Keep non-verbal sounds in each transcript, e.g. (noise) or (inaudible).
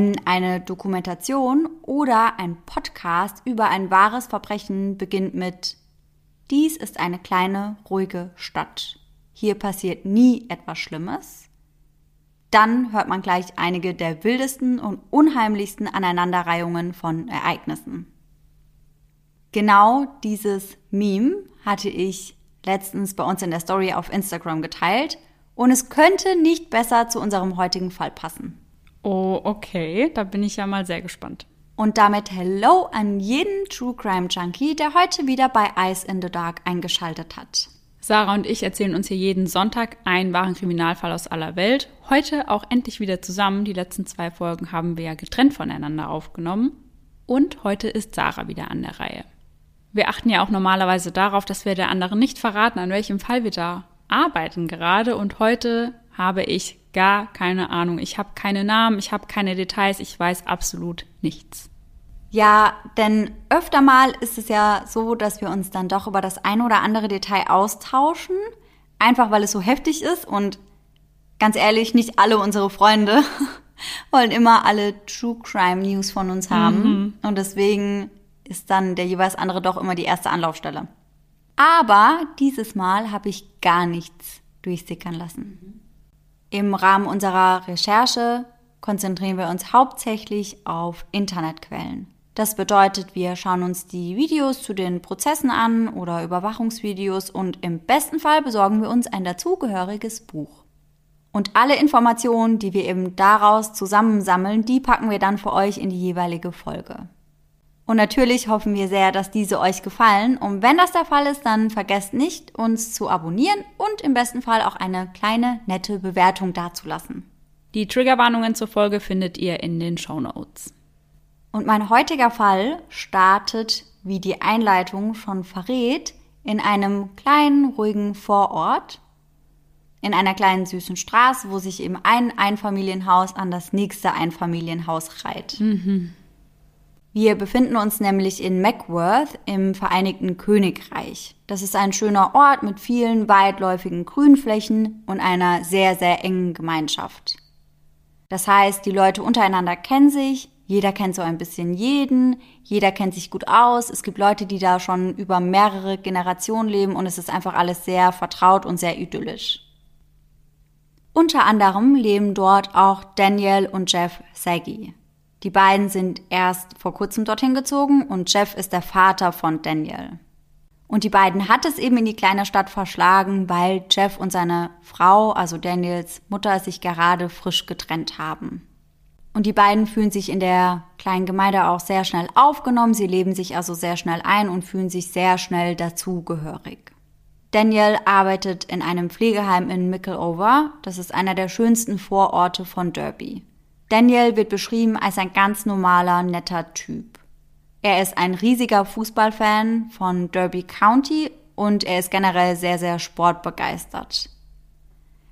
wenn eine Dokumentation oder ein Podcast über ein wahres Verbrechen beginnt mit Dies ist eine kleine, ruhige Stadt. Hier passiert nie etwas Schlimmes, dann hört man gleich einige der wildesten und unheimlichsten Aneinanderreihungen von Ereignissen. Genau dieses Meme hatte ich letztens bei uns in der Story auf Instagram geteilt und es könnte nicht besser zu unserem heutigen Fall passen. Oh, okay, da bin ich ja mal sehr gespannt. Und damit Hello an jeden True Crime Junkie, der heute wieder bei Ice in the Dark eingeschaltet hat. Sarah und ich erzählen uns hier jeden Sonntag einen wahren Kriminalfall aus aller Welt. Heute auch endlich wieder zusammen. Die letzten zwei Folgen haben wir ja getrennt voneinander aufgenommen. Und heute ist Sarah wieder an der Reihe. Wir achten ja auch normalerweise darauf, dass wir der anderen nicht verraten, an welchem Fall wir da arbeiten gerade. Und heute habe ich gar keine Ahnung. Ich habe keine Namen, ich habe keine Details, ich weiß absolut nichts. Ja, denn öfter mal ist es ja so, dass wir uns dann doch über das ein oder andere Detail austauschen, einfach weil es so heftig ist und ganz ehrlich, nicht alle unsere Freunde (laughs) wollen immer alle True Crime News von uns haben mhm. und deswegen ist dann der jeweils andere doch immer die erste Anlaufstelle. Aber dieses Mal habe ich gar nichts durchsickern lassen. Im Rahmen unserer Recherche konzentrieren wir uns hauptsächlich auf Internetquellen. Das bedeutet, wir schauen uns die Videos zu den Prozessen an oder Überwachungsvideos und im besten Fall besorgen wir uns ein dazugehöriges Buch. Und alle Informationen, die wir eben daraus zusammensammeln, die packen wir dann für euch in die jeweilige Folge. Und natürlich hoffen wir sehr, dass diese euch gefallen. Und wenn das der Fall ist, dann vergesst nicht, uns zu abonnieren und im besten Fall auch eine kleine, nette Bewertung dazulassen. Die Triggerwarnungen zur Folge findet ihr in den Show Notes. Und mein heutiger Fall startet, wie die Einleitung schon verrät, in einem kleinen, ruhigen Vorort, in einer kleinen, süßen Straße, wo sich eben ein Einfamilienhaus an das nächste Einfamilienhaus reiht. Mhm. Wir befinden uns nämlich in Mackworth im Vereinigten Königreich. Das ist ein schöner Ort mit vielen weitläufigen Grünflächen und einer sehr, sehr engen Gemeinschaft. Das heißt, die Leute untereinander kennen sich, jeder kennt so ein bisschen jeden, jeder kennt sich gut aus. Es gibt Leute, die da schon über mehrere Generationen leben und es ist einfach alles sehr vertraut und sehr idyllisch. Unter anderem leben dort auch Daniel und Jeff Saggy. Die beiden sind erst vor kurzem dorthin gezogen und Jeff ist der Vater von Daniel. Und die beiden hat es eben in die kleine Stadt verschlagen, weil Jeff und seine Frau, also Daniels Mutter, sich gerade frisch getrennt haben. Und die beiden fühlen sich in der kleinen Gemeinde auch sehr schnell aufgenommen. Sie leben sich also sehr schnell ein und fühlen sich sehr schnell dazugehörig. Daniel arbeitet in einem Pflegeheim in Mickleover. Das ist einer der schönsten Vororte von Derby. Daniel wird beschrieben als ein ganz normaler, netter Typ. Er ist ein riesiger Fußballfan von Derby County und er ist generell sehr, sehr sportbegeistert.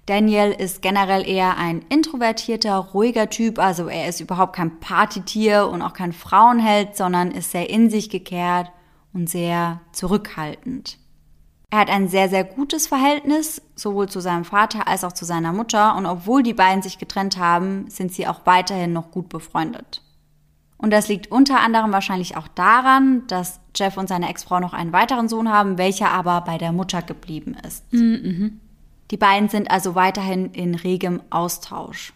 Daniel ist generell eher ein introvertierter, ruhiger Typ, also er ist überhaupt kein Partytier und auch kein Frauenheld, sondern ist sehr in sich gekehrt und sehr zurückhaltend. Er hat ein sehr, sehr gutes Verhältnis, sowohl zu seinem Vater als auch zu seiner Mutter, und obwohl die beiden sich getrennt haben, sind sie auch weiterhin noch gut befreundet. Und das liegt unter anderem wahrscheinlich auch daran, dass Jeff und seine Ex-Frau noch einen weiteren Sohn haben, welcher aber bei der Mutter geblieben ist. Mhm. Die beiden sind also weiterhin in regem Austausch.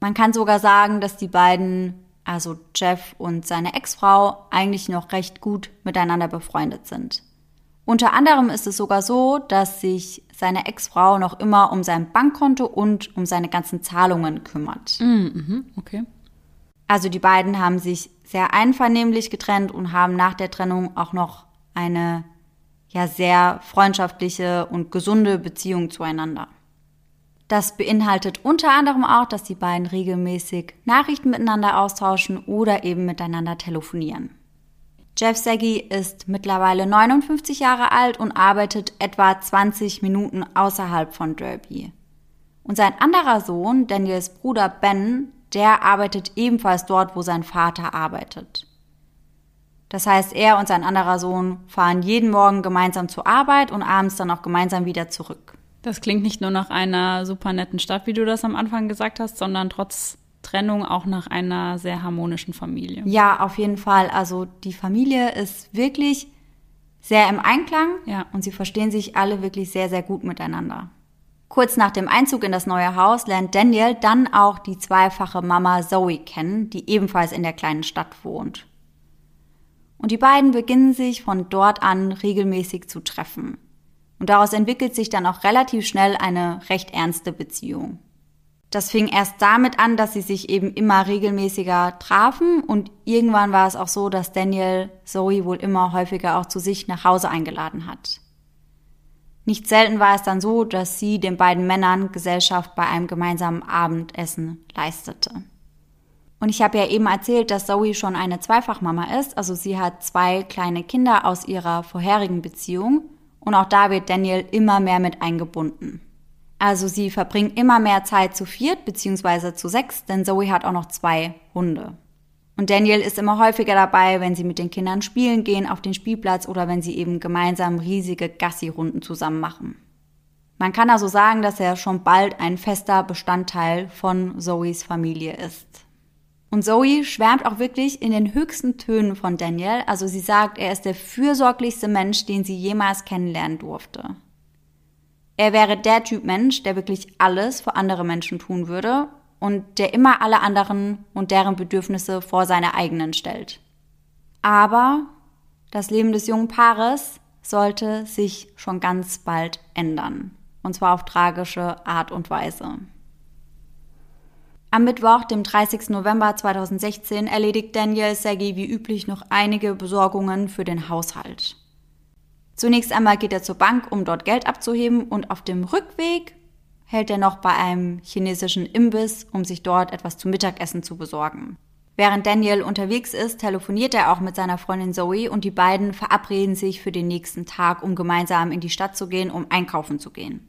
Man kann sogar sagen, dass die beiden, also Jeff und seine Ex-Frau, eigentlich noch recht gut miteinander befreundet sind. Unter anderem ist es sogar so, dass sich seine Ex-Frau noch immer um sein Bankkonto und um seine ganzen Zahlungen kümmert. Mm, mhm, okay. Also die beiden haben sich sehr einvernehmlich getrennt und haben nach der Trennung auch noch eine ja sehr freundschaftliche und gesunde Beziehung zueinander. Das beinhaltet unter anderem auch, dass die beiden regelmäßig Nachrichten miteinander austauschen oder eben miteinander telefonieren. Jeff Saggy ist mittlerweile 59 Jahre alt und arbeitet etwa 20 Minuten außerhalb von Derby. Und sein anderer Sohn, Daniels Bruder Ben, der arbeitet ebenfalls dort, wo sein Vater arbeitet. Das heißt, er und sein anderer Sohn fahren jeden Morgen gemeinsam zur Arbeit und abends dann auch gemeinsam wieder zurück. Das klingt nicht nur nach einer super netten Stadt, wie du das am Anfang gesagt hast, sondern trotz Trennung auch nach einer sehr harmonischen Familie. Ja, auf jeden Fall. Also die Familie ist wirklich sehr im Einklang Ja. und sie verstehen sich alle wirklich sehr, sehr gut miteinander. Kurz nach dem Einzug in das neue Haus lernt Daniel dann auch die zweifache Mama Zoe kennen, die ebenfalls in der kleinen Stadt wohnt. Und die beiden beginnen sich von dort an regelmäßig zu treffen. Und daraus entwickelt sich dann auch relativ schnell eine recht ernste Beziehung. Das fing erst damit an, dass sie sich eben immer regelmäßiger trafen und irgendwann war es auch so, dass Daniel Zoe wohl immer häufiger auch zu sich nach Hause eingeladen hat. Nicht selten war es dann so, dass sie den beiden Männern Gesellschaft bei einem gemeinsamen Abendessen leistete. Und ich habe ja eben erzählt, dass Zoe schon eine Zweifachmama ist, also sie hat zwei kleine Kinder aus ihrer vorherigen Beziehung und auch da wird Daniel immer mehr mit eingebunden. Also sie verbringen immer mehr Zeit zu viert beziehungsweise zu sechs, denn Zoe hat auch noch zwei Hunde. Und Daniel ist immer häufiger dabei, wenn sie mit den Kindern spielen gehen auf den Spielplatz oder wenn sie eben gemeinsam riesige Gassi-Runden zusammen machen. Man kann also sagen, dass er schon bald ein fester Bestandteil von Zoes Familie ist. Und Zoe schwärmt auch wirklich in den höchsten Tönen von Daniel. Also sie sagt, er ist der fürsorglichste Mensch, den sie jemals kennenlernen durfte. Er wäre der Typ Mensch, der wirklich alles für andere Menschen tun würde und der immer alle anderen und deren Bedürfnisse vor seine eigenen stellt. Aber das Leben des jungen Paares sollte sich schon ganz bald ändern. Und zwar auf tragische Art und Weise. Am Mittwoch, dem 30. November 2016, erledigt Daniel Sergei wie üblich noch einige Besorgungen für den Haushalt. Zunächst einmal geht er zur Bank, um dort Geld abzuheben und auf dem Rückweg hält er noch bei einem chinesischen Imbiss, um sich dort etwas zum Mittagessen zu besorgen. Während Daniel unterwegs ist, telefoniert er auch mit seiner Freundin Zoe und die beiden verabreden sich für den nächsten Tag, um gemeinsam in die Stadt zu gehen, um einkaufen zu gehen.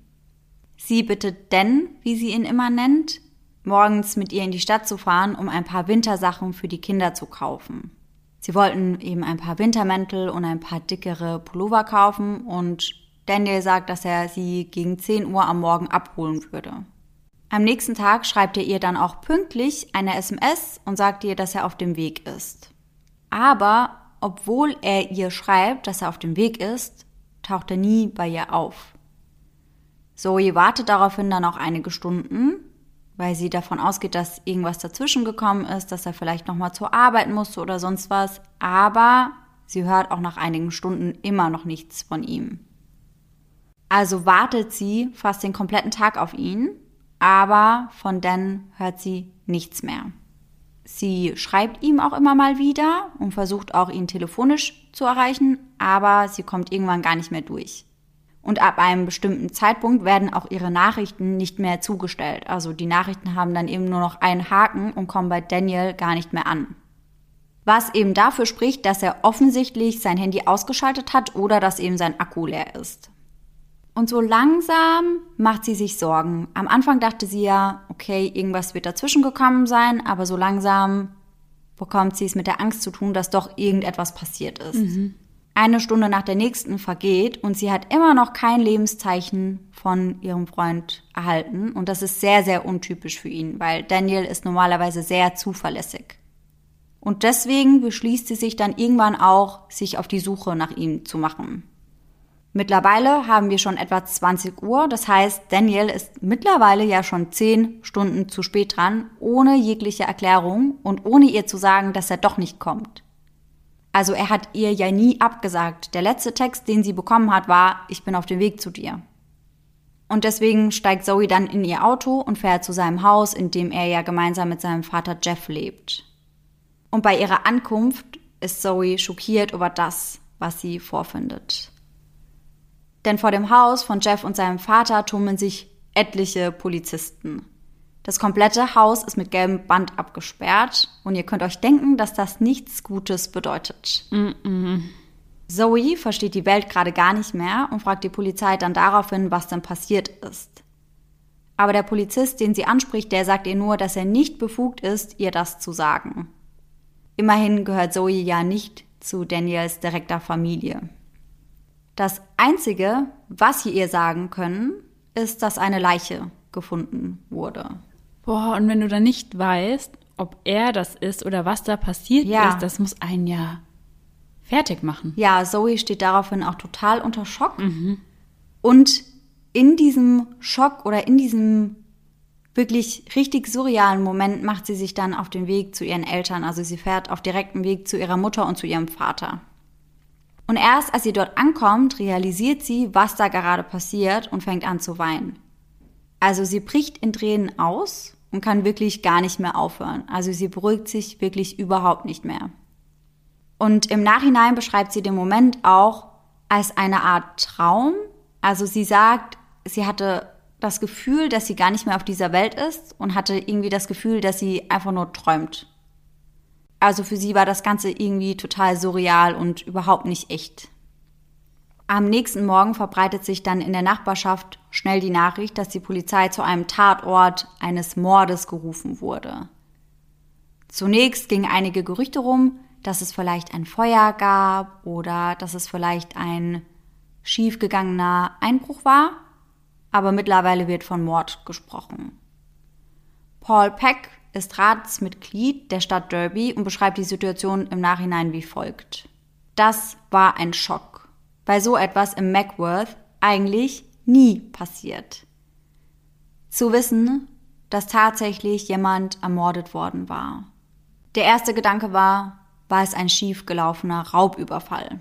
Sie bittet Dan, wie sie ihn immer nennt, morgens mit ihr in die Stadt zu fahren, um ein paar Wintersachen für die Kinder zu kaufen. Sie wollten eben ein paar Wintermäntel und ein paar dickere Pullover kaufen und Daniel sagt, dass er sie gegen 10 Uhr am Morgen abholen würde. Am nächsten Tag schreibt er ihr dann auch pünktlich eine SMS und sagt ihr, dass er auf dem Weg ist. Aber obwohl er ihr schreibt, dass er auf dem Weg ist, taucht er nie bei ihr auf. Zoe wartet daraufhin dann auch einige Stunden, weil sie davon ausgeht, dass irgendwas dazwischen gekommen ist, dass er vielleicht nochmal zur Arbeit musste oder sonst was. Aber sie hört auch nach einigen Stunden immer noch nichts von ihm. Also wartet sie fast den kompletten Tag auf ihn, aber von Dan hört sie nichts mehr. Sie schreibt ihm auch immer mal wieder und versucht auch ihn telefonisch zu erreichen, aber sie kommt irgendwann gar nicht mehr durch. Und ab einem bestimmten Zeitpunkt werden auch ihre Nachrichten nicht mehr zugestellt. Also die Nachrichten haben dann eben nur noch einen Haken und kommen bei Daniel gar nicht mehr an. Was eben dafür spricht, dass er offensichtlich sein Handy ausgeschaltet hat oder dass eben sein Akku leer ist. Und so langsam macht sie sich Sorgen. Am Anfang dachte sie ja, okay, irgendwas wird dazwischen gekommen sein, aber so langsam bekommt sie es mit der Angst zu tun, dass doch irgendetwas passiert ist. Mhm. Eine Stunde nach der nächsten vergeht und sie hat immer noch kein Lebenszeichen von ihrem Freund erhalten. Und das ist sehr, sehr untypisch für ihn, weil Daniel ist normalerweise sehr zuverlässig. Und deswegen beschließt sie sich dann irgendwann auch, sich auf die Suche nach ihm zu machen. Mittlerweile haben wir schon etwa 20 Uhr, das heißt, Daniel ist mittlerweile ja schon 10 Stunden zu spät dran, ohne jegliche Erklärung und ohne ihr zu sagen, dass er doch nicht kommt. Also er hat ihr ja nie abgesagt. Der letzte Text, den sie bekommen hat, war, ich bin auf dem Weg zu dir. Und deswegen steigt Zoe dann in ihr Auto und fährt zu seinem Haus, in dem er ja gemeinsam mit seinem Vater Jeff lebt. Und bei ihrer Ankunft ist Zoe schockiert über das, was sie vorfindet. Denn vor dem Haus von Jeff und seinem Vater tummeln sich etliche Polizisten. Das komplette Haus ist mit gelbem Band abgesperrt und ihr könnt euch denken, dass das nichts Gutes bedeutet. Mm -mm. Zoe versteht die Welt gerade gar nicht mehr und fragt die Polizei dann daraufhin, was denn passiert ist. Aber der Polizist, den sie anspricht, der sagt ihr nur, dass er nicht befugt ist, ihr das zu sagen. Immerhin gehört Zoe ja nicht zu Daniels direkter Familie. Das Einzige, was sie ihr sagen können, ist, dass eine Leiche gefunden wurde. Boah, und wenn du dann nicht weißt, ob er das ist oder was da passiert Ja. ist, das muss einen ja fertig machen. Ja, Zoe steht daraufhin auch total unter Schock. Und in diesem Schock oder in diesem wirklich richtig surrealen Moment macht sie sich dann auf den Weg zu ihren Eltern. Also sie fährt auf direktem Weg zu ihrer Mutter und zu ihrem Vater. Und erst als sie dort ankommt, realisiert sie, was da gerade passiert und fängt an zu weinen. Also sie bricht in Tränen aus und kann wirklich gar nicht mehr aufhören. Also sie beruhigt sich wirklich überhaupt nicht mehr. Und im Nachhinein beschreibt sie den Moment auch als eine Art Traum. Also sie sagt, sie hatte das Gefühl, dass sie gar nicht mehr auf dieser Welt ist und hatte irgendwie das Gefühl, dass sie einfach nur träumt. Also für sie war das Ganze irgendwie total surreal und überhaupt nicht echt. Am nächsten Morgen verbreitet sich dann in der Nachbarschaft schnell die Nachricht, dass die Polizei zu einem Tatort eines Mordes gerufen wurde. Zunächst gingen einige Gerüchte rum, dass es vielleicht ein Feuer gab oder dass es vielleicht ein schiefgegangener Einbruch war, aber mittlerweile wird von Mord gesprochen. Paul Peck ist Ratsmitglied der Stadt Derby und beschreibt die Situation im Nachhinein wie folgt. Das war ein Schock, weil so etwas im Macworth eigentlich nie passiert. Zu wissen, dass tatsächlich jemand ermordet worden war. Der erste Gedanke war, war es ein schiefgelaufener Raubüberfall.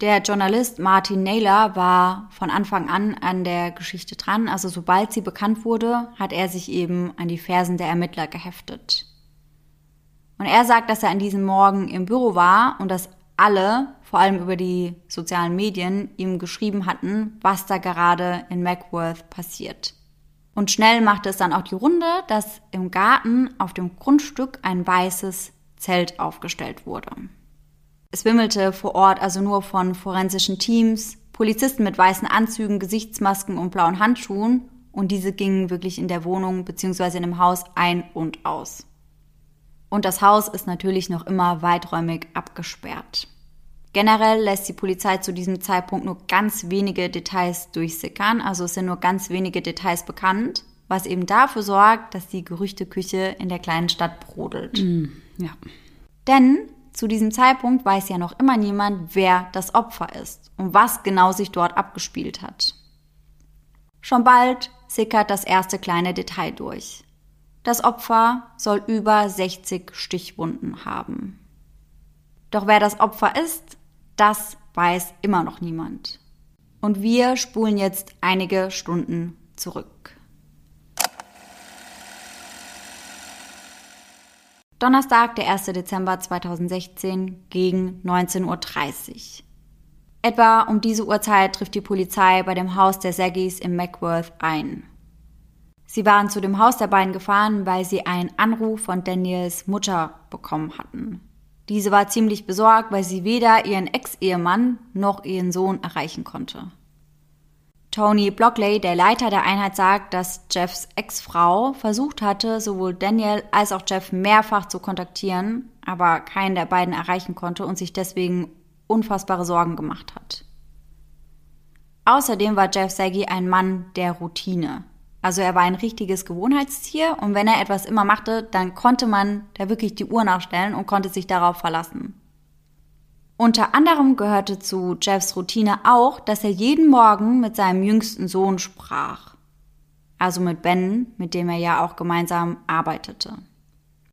Der Journalist Martin Naylor war von Anfang an an der Geschichte dran, also sobald sie bekannt wurde, hat er sich eben an die Fersen der Ermittler geheftet. Und er sagt, dass er an diesem Morgen im Büro war und dass alle, vor allem über die sozialen Medien, ihm geschrieben hatten, was da gerade in Macworth passiert. Und schnell machte es dann auch die Runde, dass im Garten auf dem Grundstück ein weißes Zelt aufgestellt wurde. Es wimmelte vor Ort also nur von forensischen Teams, Polizisten mit weißen Anzügen, Gesichtsmasken und blauen Handschuhen und diese gingen wirklich in der Wohnung bzw. in dem Haus ein und aus. Und das Haus ist natürlich noch immer weiträumig abgesperrt. Generell lässt die Polizei zu diesem Zeitpunkt nur ganz wenige Details durchsickern, also es sind nur ganz wenige Details bekannt, was eben dafür sorgt, dass die Gerüchteküche in der kleinen Stadt brodelt. Ja. Denn zu diesem Zeitpunkt weiß ja noch immer niemand, wer das Opfer ist und was genau sich dort abgespielt hat. Schon bald sickert das erste kleine Detail durch. Das Opfer soll über 60 Stichwunden haben. Doch wer das Opfer ist, das weiß immer noch niemand. Und wir spulen jetzt einige Stunden zurück. Donnerstag, der 1. Dezember 2016 gegen 19.30 Uhr. Etwa um diese Uhrzeit trifft die Polizei bei dem Haus der Saggys in Macworth ein. Sie waren zu dem Haus der beiden gefahren, weil sie einen Anruf von Daniels Mutter bekommen hatten. Diese war ziemlich besorgt, weil sie weder ihren Ex-Ehemann noch ihren Sohn erreichen konnte. Tony Blockley, der Leiter der Einheit, sagt, dass Jeffs Ex-Frau versucht hatte, sowohl Daniel als auch Jeff mehrfach zu kontaktieren, aber keinen der beiden erreichen konnte und sich deswegen unfassbare Sorgen gemacht hat. Außerdem war Jeff Saggy ein Mann der Routine. Also er war ein richtiges Gewohnheitstier und wenn er etwas immer machte, dann konnte man da wirklich die Uhr nachstellen und konnte sich darauf verlassen. Unter anderem gehörte zu Jeffs Routine auch, dass er jeden Morgen mit seinem jüngsten Sohn sprach. Also mit Ben, mit dem er ja auch gemeinsam arbeitete.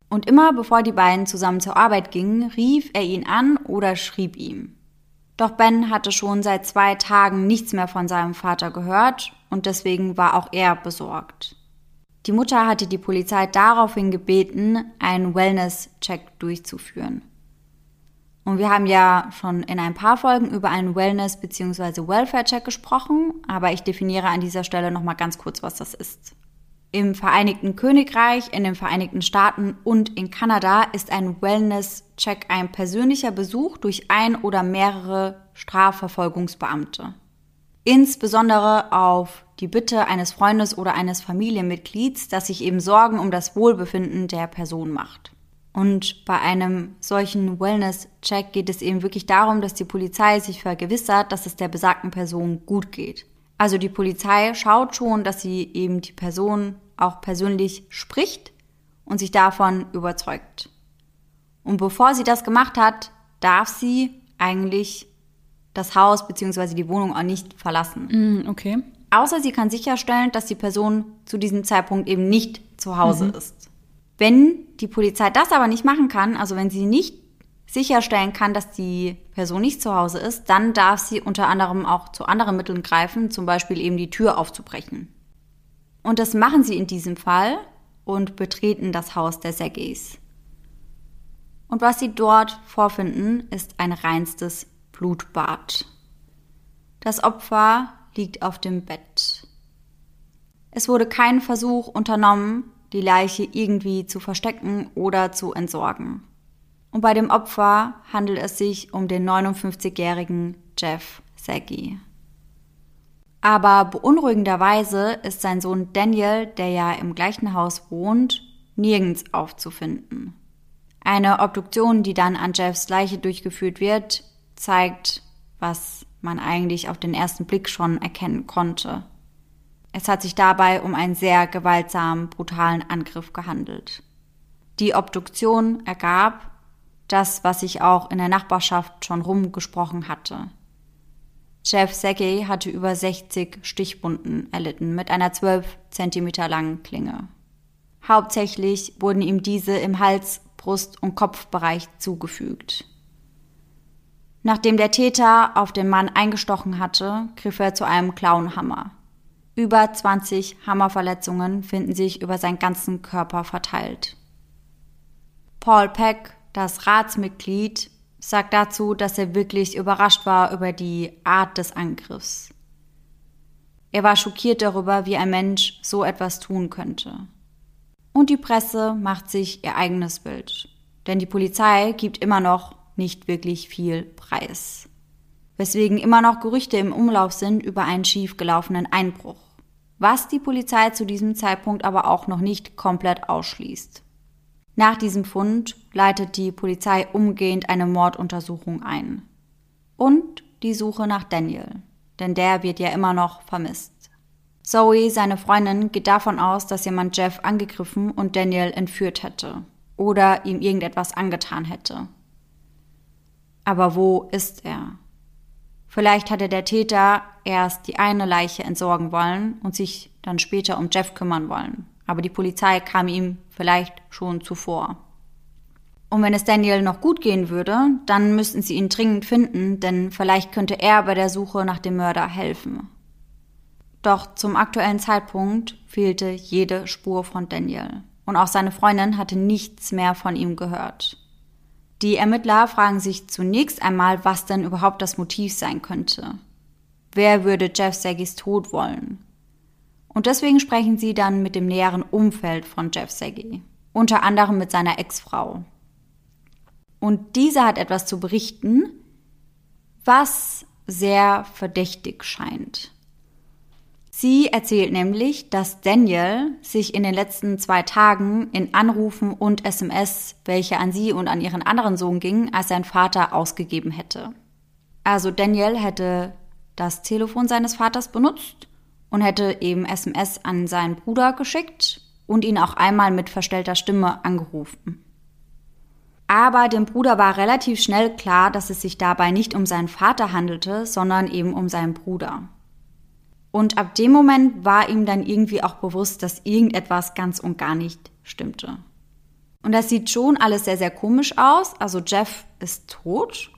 Und immer bevor die beiden zusammen zur Arbeit gingen, rief er ihn an oder schrieb ihm. Doch Ben hatte schon seit zwei Tagen nichts mehr von seinem Vater gehört und deswegen war auch er besorgt. Die Mutter hatte die Polizei daraufhin gebeten, einen Wellness-Check durchzuführen. Und wir haben ja schon in ein paar Folgen über einen Wellness- bzw. Welfare-Check gesprochen, aber ich definiere an dieser Stelle nochmal ganz kurz, was das ist. Im Vereinigten Königreich, in den Vereinigten Staaten und in Kanada ist ein Wellness-Check ein persönlicher Besuch durch ein oder mehrere Strafverfolgungsbeamte. Insbesondere auf die Bitte eines Freundes oder eines Familienmitglieds, das sich eben Sorgen um das Wohlbefinden der Person macht. Und bei einem solchen Wellness-Check geht es eben wirklich darum, dass die Polizei sich vergewissert, dass es der besagten Person gut geht. Also die Polizei schaut schon, dass sie eben die Person auch persönlich spricht und sich davon überzeugt. Und bevor sie das gemacht hat, darf sie eigentlich das Haus bzw. die Wohnung auch nicht verlassen. Mm, okay. Außer sie kann sicherstellen, dass die Person zu diesem Zeitpunkt eben nicht zu Hause mhm. ist. Wenn die Polizei das aber nicht machen kann, also wenn sie nicht sicherstellen kann, dass die Person nicht zu Hause ist, dann darf sie unter anderem auch zu anderen Mitteln greifen, zum Beispiel eben die Tür aufzubrechen. Und das machen sie in diesem Fall und betreten das Haus der Sergeys. Und was sie dort vorfinden, ist ein reinstes Blutbad. Das Opfer liegt auf dem Bett. Es wurde kein Versuch unternommen, die Leiche irgendwie zu verstecken oder zu entsorgen. Und bei dem Opfer handelt es sich um den 59-jährigen Jeff Saggy. Aber beunruhigenderweise ist sein Sohn Daniel, der ja im gleichen Haus wohnt, nirgends aufzufinden. Eine Obduktion, die dann an Jeffs Leiche durchgeführt wird, zeigt, was man eigentlich auf den ersten Blick schon erkennen konnte. Es hat sich dabei um einen sehr gewaltsamen, brutalen Angriff gehandelt. Die Obduktion ergab das, was ich auch in der Nachbarschaft schon rumgesprochen hatte. Jeff Segey hatte über 60 Stichwunden erlitten mit einer 12 Zentimeter langen Klinge. Hauptsächlich wurden ihm diese im Hals, Brust- und Kopfbereich zugefügt. Nachdem der Täter auf den Mann eingestochen hatte, griff er zu einem Klauenhammer. Über 20 Hammerverletzungen finden sich über seinen ganzen Körper verteilt. Paul Peck, das Ratsmitglied, sagt dazu, dass er wirklich überrascht war über die Art des Angriffs. Er war schockiert darüber, wie ein Mensch so etwas tun könnte. Und die Presse macht sich ihr eigenes Bild. Denn die Polizei gibt immer noch nicht wirklich viel Preis. Weswegen immer noch Gerüchte im Umlauf sind über einen schiefgelaufenen Einbruch. Was die Polizei zu diesem Zeitpunkt aber auch noch nicht komplett ausschließt. Nach diesem Fund leitet die Polizei umgehend eine Morduntersuchung ein. Und die Suche nach Daniel, denn der wird ja immer noch vermisst. Zoe, seine Freundin, geht davon aus, dass jemand Jeff angegriffen und Daniel entführt hätte oder ihm irgendetwas angetan hätte. Aber wo ist er? Vielleicht hatte der Täter erst die eine Leiche entsorgen wollen und sich dann später um Jeff kümmern wollen. Aber die Polizei kam ihm vielleicht schon zuvor. Und wenn es Daniel noch gut gehen würde, dann müssten sie ihn dringend finden, denn vielleicht könnte er bei der Suche nach dem Mörder helfen. Doch zum aktuellen Zeitpunkt fehlte jede Spur von Daniel. Und auch seine Freundin hatte nichts mehr von ihm gehört. Die Ermittler fragen sich zunächst einmal, was denn überhaupt das Motiv sein könnte. Wer würde Jeff Saggys Tod wollen? Und deswegen sprechen sie dann mit dem näheren Umfeld von Jeff Saggy, unter anderem mit seiner Ex-Frau. Und diese hat etwas zu berichten, was sehr verdächtig scheint. Sie erzählt nämlich, dass Daniel sich in den letzten zwei Tagen in Anrufen und SMS, welche an sie und an ihren anderen Sohn gingen, als sein Vater ausgegeben hätte. Also Daniel hätte das Telefon seines Vaters benutzt und hätte eben SMS an seinen Bruder geschickt und ihn auch einmal mit verstellter Stimme angerufen. Aber dem Bruder war relativ schnell klar, dass es sich dabei nicht um seinen Vater handelte, sondern eben um seinen Bruder. Und ab dem Moment war ihm dann irgendwie auch bewusst, dass irgendetwas ganz und gar nicht stimmte. Und das sieht schon alles sehr, sehr komisch aus. Also Jeff ist tot,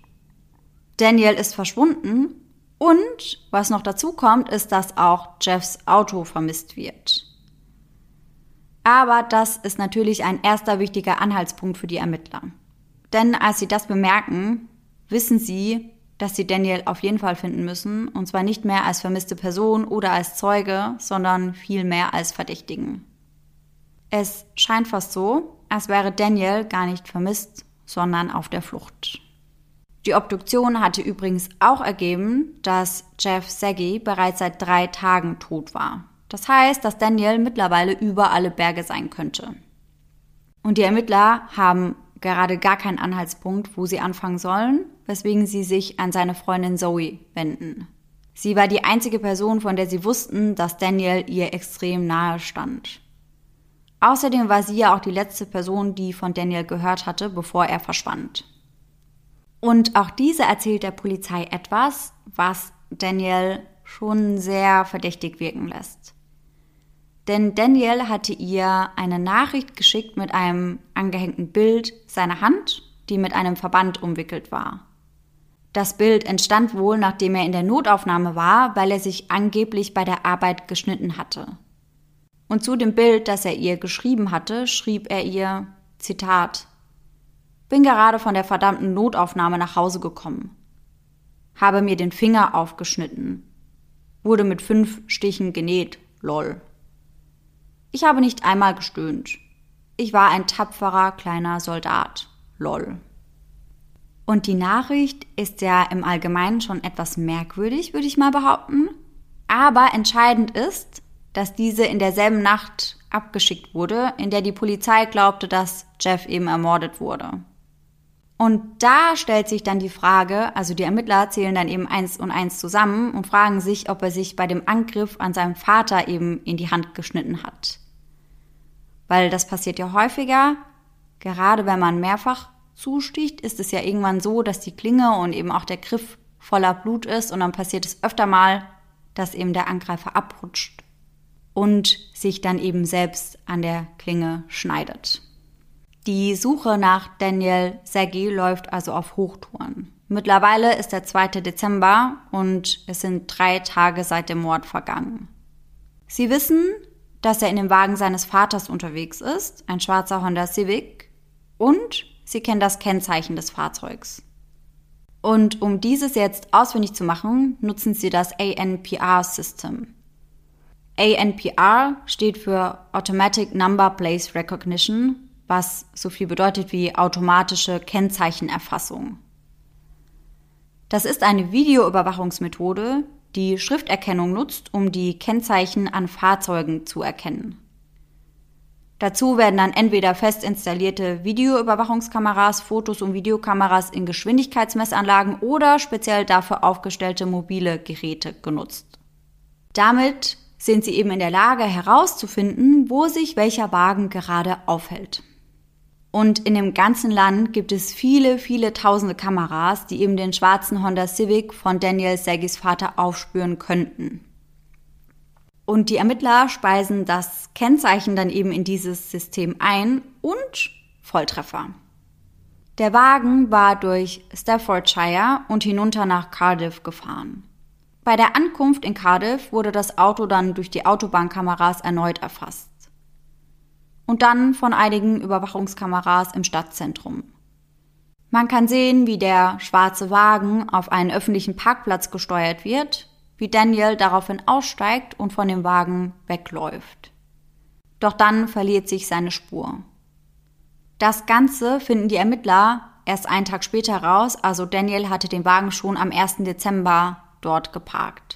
Daniel ist verschwunden und was noch dazu kommt, ist, dass auch Jeffs Auto vermisst wird. Aber das ist natürlich ein erster wichtiger Anhaltspunkt für die Ermittler. Denn als sie das bemerken, wissen sie, dass sie Daniel auf jeden Fall finden müssen, und zwar nicht mehr als vermisste Person oder als Zeuge, sondern vielmehr als Verdächtigen. Es scheint fast so, als wäre Daniel gar nicht vermisst, sondern auf der Flucht. Die Obduktion hatte übrigens auch ergeben, dass Jeff Saggy bereits seit drei Tagen tot war. Das heißt, dass Daniel mittlerweile über alle Berge sein könnte. Und die Ermittler haben gerade gar keinen Anhaltspunkt, wo sie anfangen sollen, weswegen sie sich an seine Freundin Zoe wenden. Sie war die einzige Person, von der sie wussten, dass Daniel ihr extrem nahe stand. Außerdem war sie ja auch die letzte Person, die von Daniel gehört hatte, bevor er verschwand. Und auch diese erzählt der Polizei etwas, was Daniel schon sehr verdächtig wirken lässt. Denn Daniel hatte ihr eine Nachricht geschickt mit einem angehängten Bild seiner Hand, die mit einem Verband umwickelt war. Das Bild entstand wohl, nachdem er in der Notaufnahme war, weil er sich angeblich bei der Arbeit geschnitten hatte. Und zu dem Bild, das er ihr geschrieben hatte, schrieb er ihr, Zitat, bin gerade von der verdammten Notaufnahme nach Hause gekommen. Habe mir den Finger aufgeschnitten. Wurde mit fünf Stichen genäht, lol. Ich habe nicht einmal gestöhnt. Ich war ein tapferer kleiner Soldat, lol. Und die Nachricht ist ja im Allgemeinen schon etwas merkwürdig, würde ich mal behaupten. Aber entscheidend ist, dass diese in derselben Nacht abgeschickt wurde, in der die Polizei glaubte, dass Jeff eben ermordet wurde. Und da stellt sich dann die Frage, also die Ermittler zählen dann eben eins und eins zusammen und fragen sich, ob er sich bei dem Angriff an seinem Vater eben in die Hand geschnitten hat. Weil das passiert ja häufiger, gerade wenn man mehrfach zusticht, ist es ja irgendwann so, dass die Klinge und eben auch der Griff voller Blut ist und dann passiert es öfter mal, dass eben der Angreifer abrutscht und sich dann eben selbst an der Klinge schneidet. Die Suche nach Daniel Seggi läuft also auf Hochtouren. Mittlerweile ist der 2. Dezember und es sind drei Tage seit dem Mord vergangen. Sie wissen, dass er in dem Wagen seines Vaters unterwegs ist, ein schwarzer Honda Civic, und sie kennen das Kennzeichen des Fahrzeugs. Und um dieses jetzt auswendig zu machen, nutzen sie das ANPR-System. ANPR steht für Automatic Number Place Recognition, was so viel bedeutet wie automatische Kennzeichenerfassung. Das ist eine Videoüberwachungsmethode, die Schrifterkennung nutzt, um die Kennzeichen an Fahrzeugen zu erkennen. Dazu werden dann entweder fest installierte Videoüberwachungskameras, Fotos und Videokameras in Geschwindigkeitsmessanlagen oder speziell dafür aufgestellte mobile Geräte genutzt. Damit sind sie eben in der Lage herauszufinden, wo sich welcher Wagen gerade aufhält. Und in dem ganzen Land gibt es viele, viele tausende Kameras, die eben den schwarzen Honda Civic von Daniel Segis Vater aufspüren könnten. Und die Ermittler speisen das Kennzeichen dann eben in dieses System ein und Volltreffer. Der Wagen war durch Staffordshire und hinunter nach Cardiff gefahren. Bei der Ankunft in Cardiff wurde das Auto dann durch die Autobahnkameras erneut erfasst. Und dann von einigen Überwachungskameras im Stadtzentrum. Man kann sehen, wie der schwarze Wagen auf einen öffentlichen Parkplatz gesteuert wird, wie Daniel daraufhin aussteigt und von dem Wagen wegläuft. Doch dann verliert sich seine Spur. Das Ganze finden die Ermittler erst einen Tag später raus, also Daniel hatte den Wagen schon am 1. Dezember dort geparkt.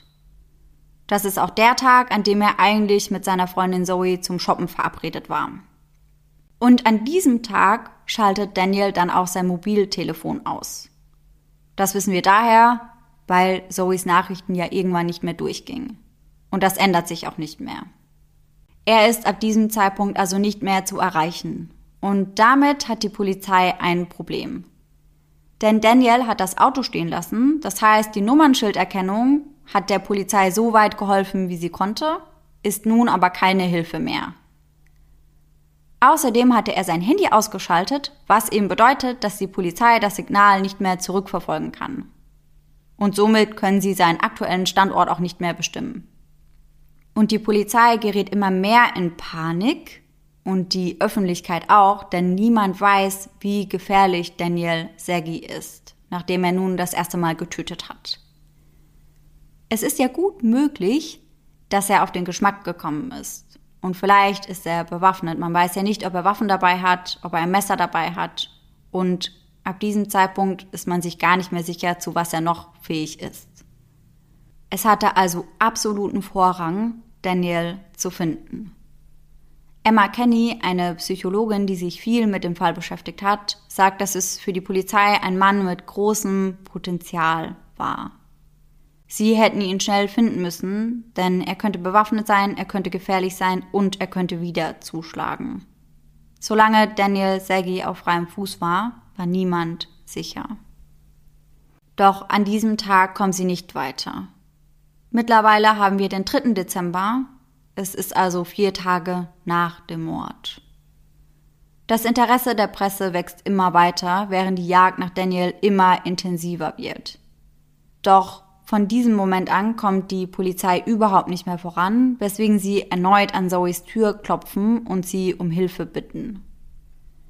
Das ist auch der Tag, an dem er eigentlich mit seiner Freundin Zoe zum Shoppen verabredet war. Und an diesem Tag schaltet Daniel dann auch sein Mobiltelefon aus. Das wissen wir daher, weil Zoes Nachrichten ja irgendwann nicht mehr durchgingen. Und das ändert sich auch nicht mehr. Er ist ab diesem Zeitpunkt also nicht mehr zu erreichen. Und damit hat die Polizei ein Problem. Denn Daniel hat das Auto stehen lassen, das heißt, die Nummernschilderkennung hat der Polizei so weit geholfen, wie sie konnte, ist nun aber keine Hilfe mehr. Außerdem hatte er sein Handy ausgeschaltet, was eben bedeutet, dass die Polizei das Signal nicht mehr zurückverfolgen kann. Und somit können sie seinen aktuellen Standort auch nicht mehr bestimmen. Und die Polizei gerät immer mehr in Panik und die Öffentlichkeit auch, denn niemand weiß, wie gefährlich Daniel Sergi ist, nachdem er nun das erste Mal getötet hat. Es ist ja gut möglich, dass er auf den Geschmack gekommen ist. Und vielleicht ist er bewaffnet. Man weiß ja nicht, ob er Waffen dabei hat, ob er ein Messer dabei hat. Und ab diesem Zeitpunkt ist man sich gar nicht mehr sicher, zu was er noch fähig ist. Es hatte also absoluten Vorrang, Daniel zu finden. Emma Kenny, eine Psychologin, die sich viel mit dem Fall beschäftigt hat, sagt, dass es für die Polizei ein Mann mit großem Potenzial war. Sie hätten ihn schnell finden müssen, denn er könnte bewaffnet sein, er könnte gefährlich sein und er könnte wieder zuschlagen. Solange Daniel Seggi auf freiem Fuß war, war niemand sicher. Doch an diesem Tag kommen sie nicht weiter. Mittlerweile haben wir den 3. Dezember, es ist also vier Tage nach dem Mord. Das Interesse der Presse wächst immer weiter, während die Jagd nach Daniel immer intensiver wird. Doch von diesem Moment an kommt die Polizei überhaupt nicht mehr voran, weswegen sie erneut an Zoes Tür klopfen und sie um Hilfe bitten.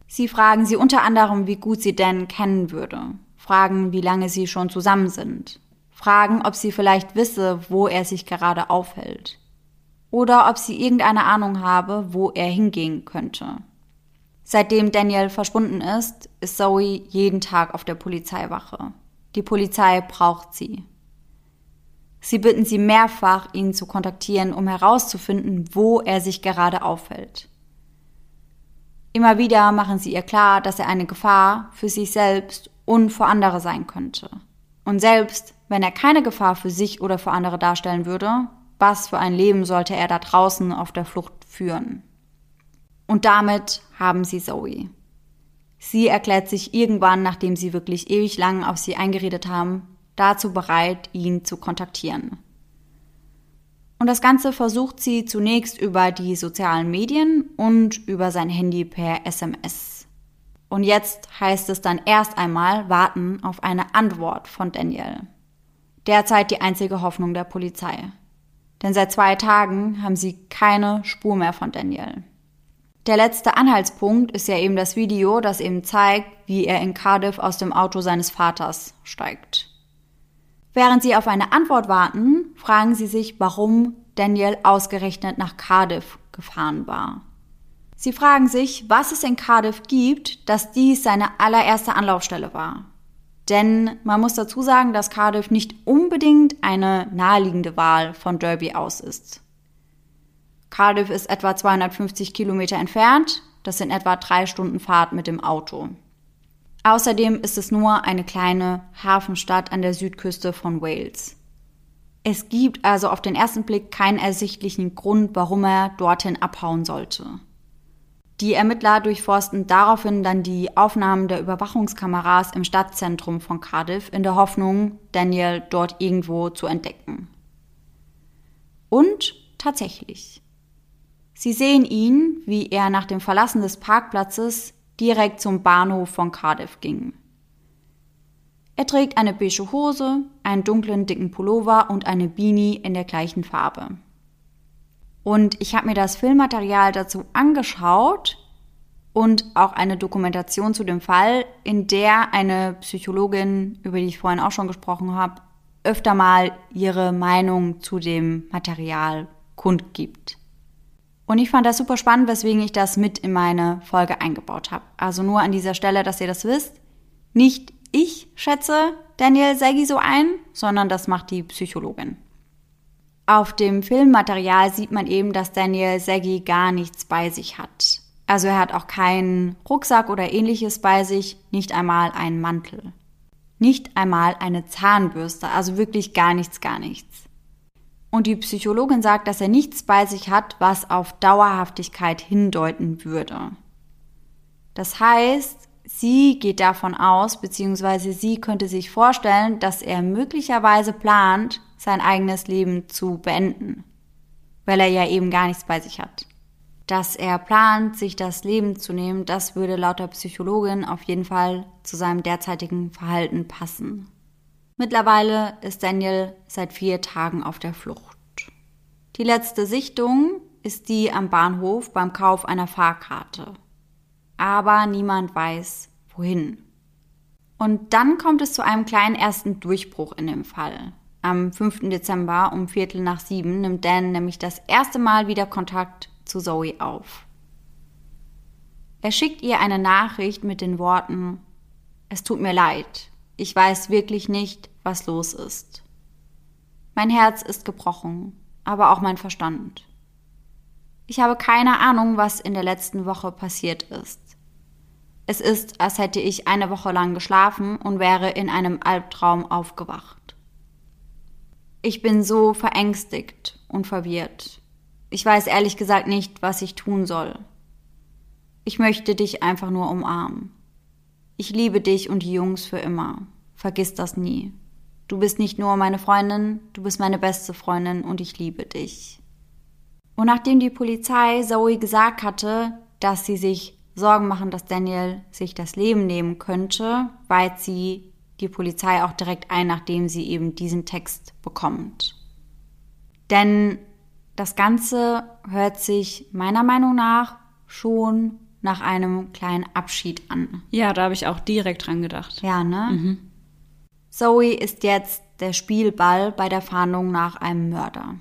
Sie fragen sie unter anderem, wie gut sie Dan kennen würde, fragen, wie lange sie schon zusammen sind, fragen, ob sie vielleicht wisse, wo er sich gerade aufhält oder ob sie irgendeine Ahnung habe, wo er hingehen könnte. Seitdem Daniel verschwunden ist, ist Zoe jeden Tag auf der Polizeiwache. Die Polizei braucht sie. Sie bitten sie mehrfach, ihn zu kontaktieren, um herauszufinden, wo er sich gerade aufhält. Immer wieder machen sie ihr klar, dass er eine Gefahr für sich selbst und für andere sein könnte. Und selbst wenn er keine Gefahr für sich oder für andere darstellen würde, was für ein Leben sollte er da draußen auf der Flucht führen? Und damit haben sie Zoe. Sie erklärt sich irgendwann, nachdem sie wirklich ewig lang auf sie eingeredet haben, dazu bereit, ihn zu kontaktieren. Und das Ganze versucht sie zunächst über die sozialen Medien und über sein Handy per SMS. Und jetzt heißt es dann erst einmal warten auf eine Antwort von Daniel. Derzeit die einzige Hoffnung der Polizei. Denn seit zwei Tagen haben sie keine Spur mehr von Daniel. Der letzte Anhaltspunkt ist ja eben das Video, das eben zeigt, wie er in Cardiff aus dem Auto seines Vaters steigt. Während sie auf eine Antwort warten, fragen sie sich, warum Daniel ausgerechnet nach Cardiff gefahren war. Sie fragen sich, was es in Cardiff gibt, dass dies seine allererste Anlaufstelle war. Denn man muss dazu sagen, dass Cardiff nicht unbedingt eine naheliegende Wahl von Derby aus ist. Cardiff ist etwa 250 Kilometer entfernt, das sind etwa drei Stunden Fahrt mit dem Auto. Außerdem ist es nur eine kleine Hafenstadt an der Südküste von Wales. Es gibt also auf den ersten Blick keinen ersichtlichen Grund, warum er dorthin abhauen sollte. Die Ermittler durchforsten daraufhin dann die Aufnahmen der Überwachungskameras im Stadtzentrum von Cardiff in der Hoffnung, Daniel dort irgendwo zu entdecken. Und tatsächlich. Sie sehen ihn, wie er nach dem Verlassen des Parkplatzes direkt zum Bahnhof von Cardiff ging. Er trägt eine beige Hose, einen dunklen dicken Pullover und eine Beanie in der gleichen Farbe. Und ich habe mir das Filmmaterial dazu angeschaut und auch eine Dokumentation zu dem Fall, in der eine Psychologin, über die ich vorhin auch schon gesprochen habe, öfter mal ihre Meinung zu dem Material kundgibt. Und ich fand das super spannend, weswegen ich das mit in meine Folge eingebaut habe. Also nur an dieser Stelle, dass ihr das wisst. Nicht ich schätze Daniel Seggi so ein, sondern das macht die Psychologin. Auf dem Filmmaterial sieht man eben, dass Daniel Seggi gar nichts bei sich hat. Also er hat auch keinen Rucksack oder ähnliches bei sich, nicht einmal einen Mantel. Nicht einmal eine Zahnbürste, also wirklich gar nichts, gar nichts. Und die Psychologin sagt, dass er nichts bei sich hat, was auf Dauerhaftigkeit hindeuten würde. Das heißt, sie geht davon aus, beziehungsweise sie könnte sich vorstellen, dass er möglicherweise plant, sein eigenes Leben zu beenden, weil er ja eben gar nichts bei sich hat. Dass er plant, sich das Leben zu nehmen, das würde laut der Psychologin auf jeden Fall zu seinem derzeitigen Verhalten passen. Mittlerweile ist Daniel seit vier Tagen auf der Flucht. Die letzte Sichtung ist die am Bahnhof beim Kauf einer Fahrkarte. Aber niemand weiß, wohin. Und dann kommt es zu einem kleinen ersten Durchbruch in dem Fall. Am 5. Dezember um Viertel nach sieben nimmt Dan nämlich das erste Mal wieder Kontakt zu Zoe auf. Er schickt ihr eine Nachricht mit den Worten Es tut mir leid, ich weiß wirklich nicht, was los ist. Mein Herz ist gebrochen, aber auch mein Verstand. Ich habe keine Ahnung, was in der letzten Woche passiert ist. Es ist, als hätte ich eine Woche lang geschlafen und wäre in einem Albtraum aufgewacht. Ich bin so verängstigt und verwirrt. Ich weiß ehrlich gesagt nicht, was ich tun soll. Ich möchte dich einfach nur umarmen. Ich liebe dich und die Jungs für immer. Vergiss das nie. Du bist nicht nur meine Freundin, du bist meine beste Freundin und ich liebe dich. Und nachdem die Polizei Zoe gesagt hatte, dass sie sich Sorgen machen, dass Daniel sich das Leben nehmen könnte, weiht sie die Polizei auch direkt ein, nachdem sie eben diesen Text bekommt. Denn das Ganze hört sich meiner Meinung nach schon nach einem kleinen Abschied an. Ja, da habe ich auch direkt dran gedacht. Ja, ne? Mhm. Zoe ist jetzt der Spielball bei der Fahndung nach einem Mörder.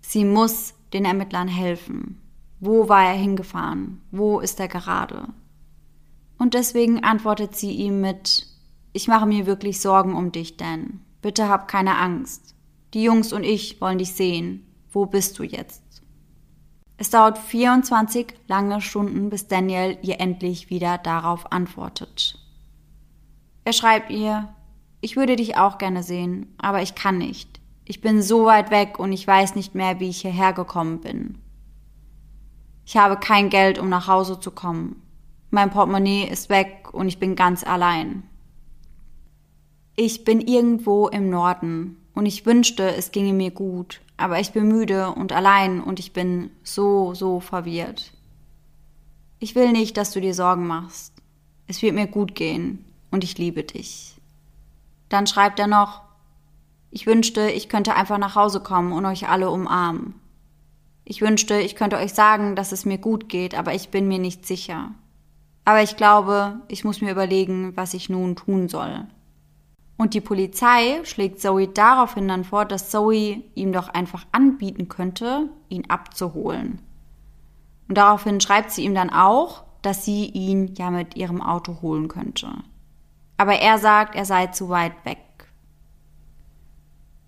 Sie muss den Ermittlern helfen. Wo war er hingefahren? Wo ist er gerade? Und deswegen antwortet sie ihm mit Ich mache mir wirklich Sorgen um dich, Dan. Bitte hab keine Angst. Die Jungs und ich wollen dich sehen. Wo bist du jetzt? Es dauert 24 lange Stunden, bis Daniel ihr endlich wieder darauf antwortet. Er schreibt ihr, ich würde dich auch gerne sehen, aber ich kann nicht. Ich bin so weit weg und ich weiß nicht mehr, wie ich hierher gekommen bin. Ich habe kein Geld, um nach Hause zu kommen. Mein Portemonnaie ist weg und ich bin ganz allein. Ich bin irgendwo im Norden und ich wünschte, es ginge mir gut, aber ich bin müde und allein und ich bin so, so verwirrt. Ich will nicht, dass du dir Sorgen machst. Es wird mir gut gehen und ich liebe dich. Dann schreibt er noch, ich wünschte, ich könnte einfach nach Hause kommen und euch alle umarmen. Ich wünschte, ich könnte euch sagen, dass es mir gut geht, aber ich bin mir nicht sicher. Aber ich glaube, ich muss mir überlegen, was ich nun tun soll. Und die Polizei schlägt Zoe daraufhin dann vor, dass Zoe ihm doch einfach anbieten könnte, ihn abzuholen. Und daraufhin schreibt sie ihm dann auch, dass sie ihn ja mit ihrem Auto holen könnte. Aber er sagt, er sei zu weit weg.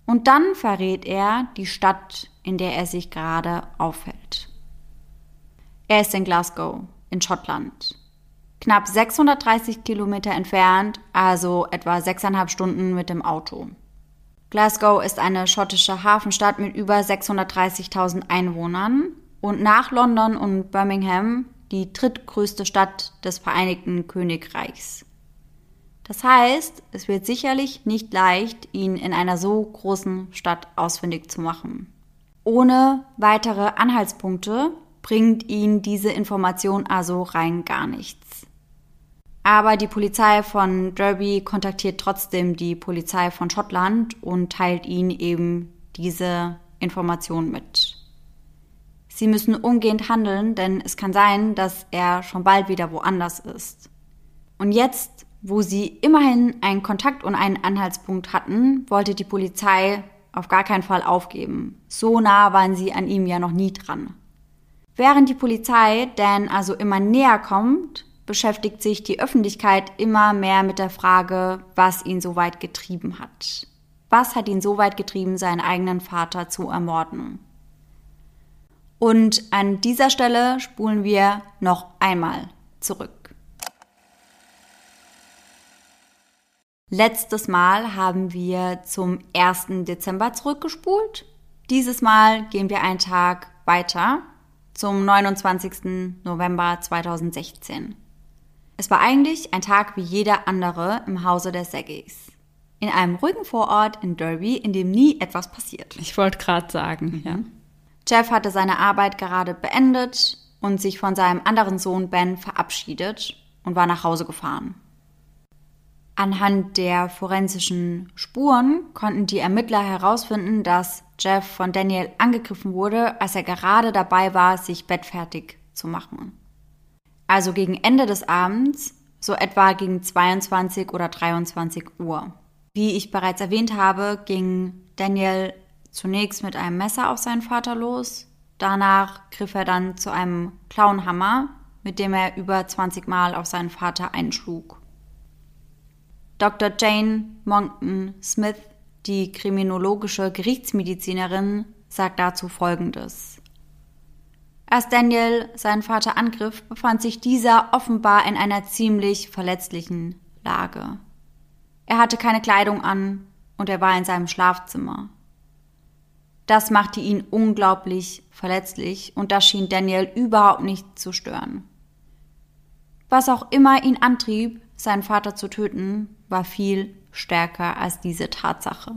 Und dann verrät er die Stadt, in der er sich gerade aufhält. Er ist in Glasgow, in Schottland. Knapp 630 Kilometer entfernt, also etwa sechseinhalb Stunden mit dem Auto. Glasgow ist eine schottische Hafenstadt mit über 630.000 Einwohnern und nach London und Birmingham die drittgrößte Stadt des Vereinigten Königreichs. Das heißt, es wird sicherlich nicht leicht, ihn in einer so großen Stadt ausfindig zu machen. Ohne weitere Anhaltspunkte bringt ihn diese Information also rein gar nichts. Aber die Polizei von Derby kontaktiert trotzdem die Polizei von Schottland und teilt ihnen eben diese Information mit. Sie müssen umgehend handeln, denn es kann sein, dass er schon bald wieder woanders ist. Und jetzt wo sie immerhin einen Kontakt und einen Anhaltspunkt hatten, wollte die Polizei auf gar keinen Fall aufgeben. So nah waren sie an ihm ja noch nie dran. Während die Polizei Dan also immer näher kommt, beschäftigt sich die Öffentlichkeit immer mehr mit der Frage, was ihn so weit getrieben hat. Was hat ihn so weit getrieben, seinen eigenen Vater zu ermorden? Und an dieser Stelle spulen wir noch einmal zurück. Letztes Mal haben wir zum 1. Dezember zurückgespult. Dieses Mal gehen wir einen Tag weiter zum 29. November 2016. Es war eigentlich ein Tag wie jeder andere im Hause der Seggys. In einem ruhigen Vorort in Derby, in dem nie etwas passiert. Ich wollte gerade sagen, ja. Jeff hatte seine Arbeit gerade beendet und sich von seinem anderen Sohn Ben verabschiedet und war nach Hause gefahren. Anhand der forensischen Spuren konnten die Ermittler herausfinden, dass Jeff von Daniel angegriffen wurde, als er gerade dabei war, sich bettfertig zu machen. Also gegen Ende des Abends, so etwa gegen 22 oder 23 Uhr. Wie ich bereits erwähnt habe, ging Daniel zunächst mit einem Messer auf seinen Vater los. Danach griff er dann zu einem Clownhammer, mit dem er über 20 Mal auf seinen Vater einschlug. Dr. Jane Monckton Smith, die kriminologische Gerichtsmedizinerin, sagt dazu Folgendes. Als Daniel seinen Vater angriff, befand sich dieser offenbar in einer ziemlich verletzlichen Lage. Er hatte keine Kleidung an, und er war in seinem Schlafzimmer. Das machte ihn unglaublich verletzlich und das schien Daniel überhaupt nicht zu stören. Was auch immer ihn antrieb, seinen Vater zu töten, war viel stärker als diese Tatsache.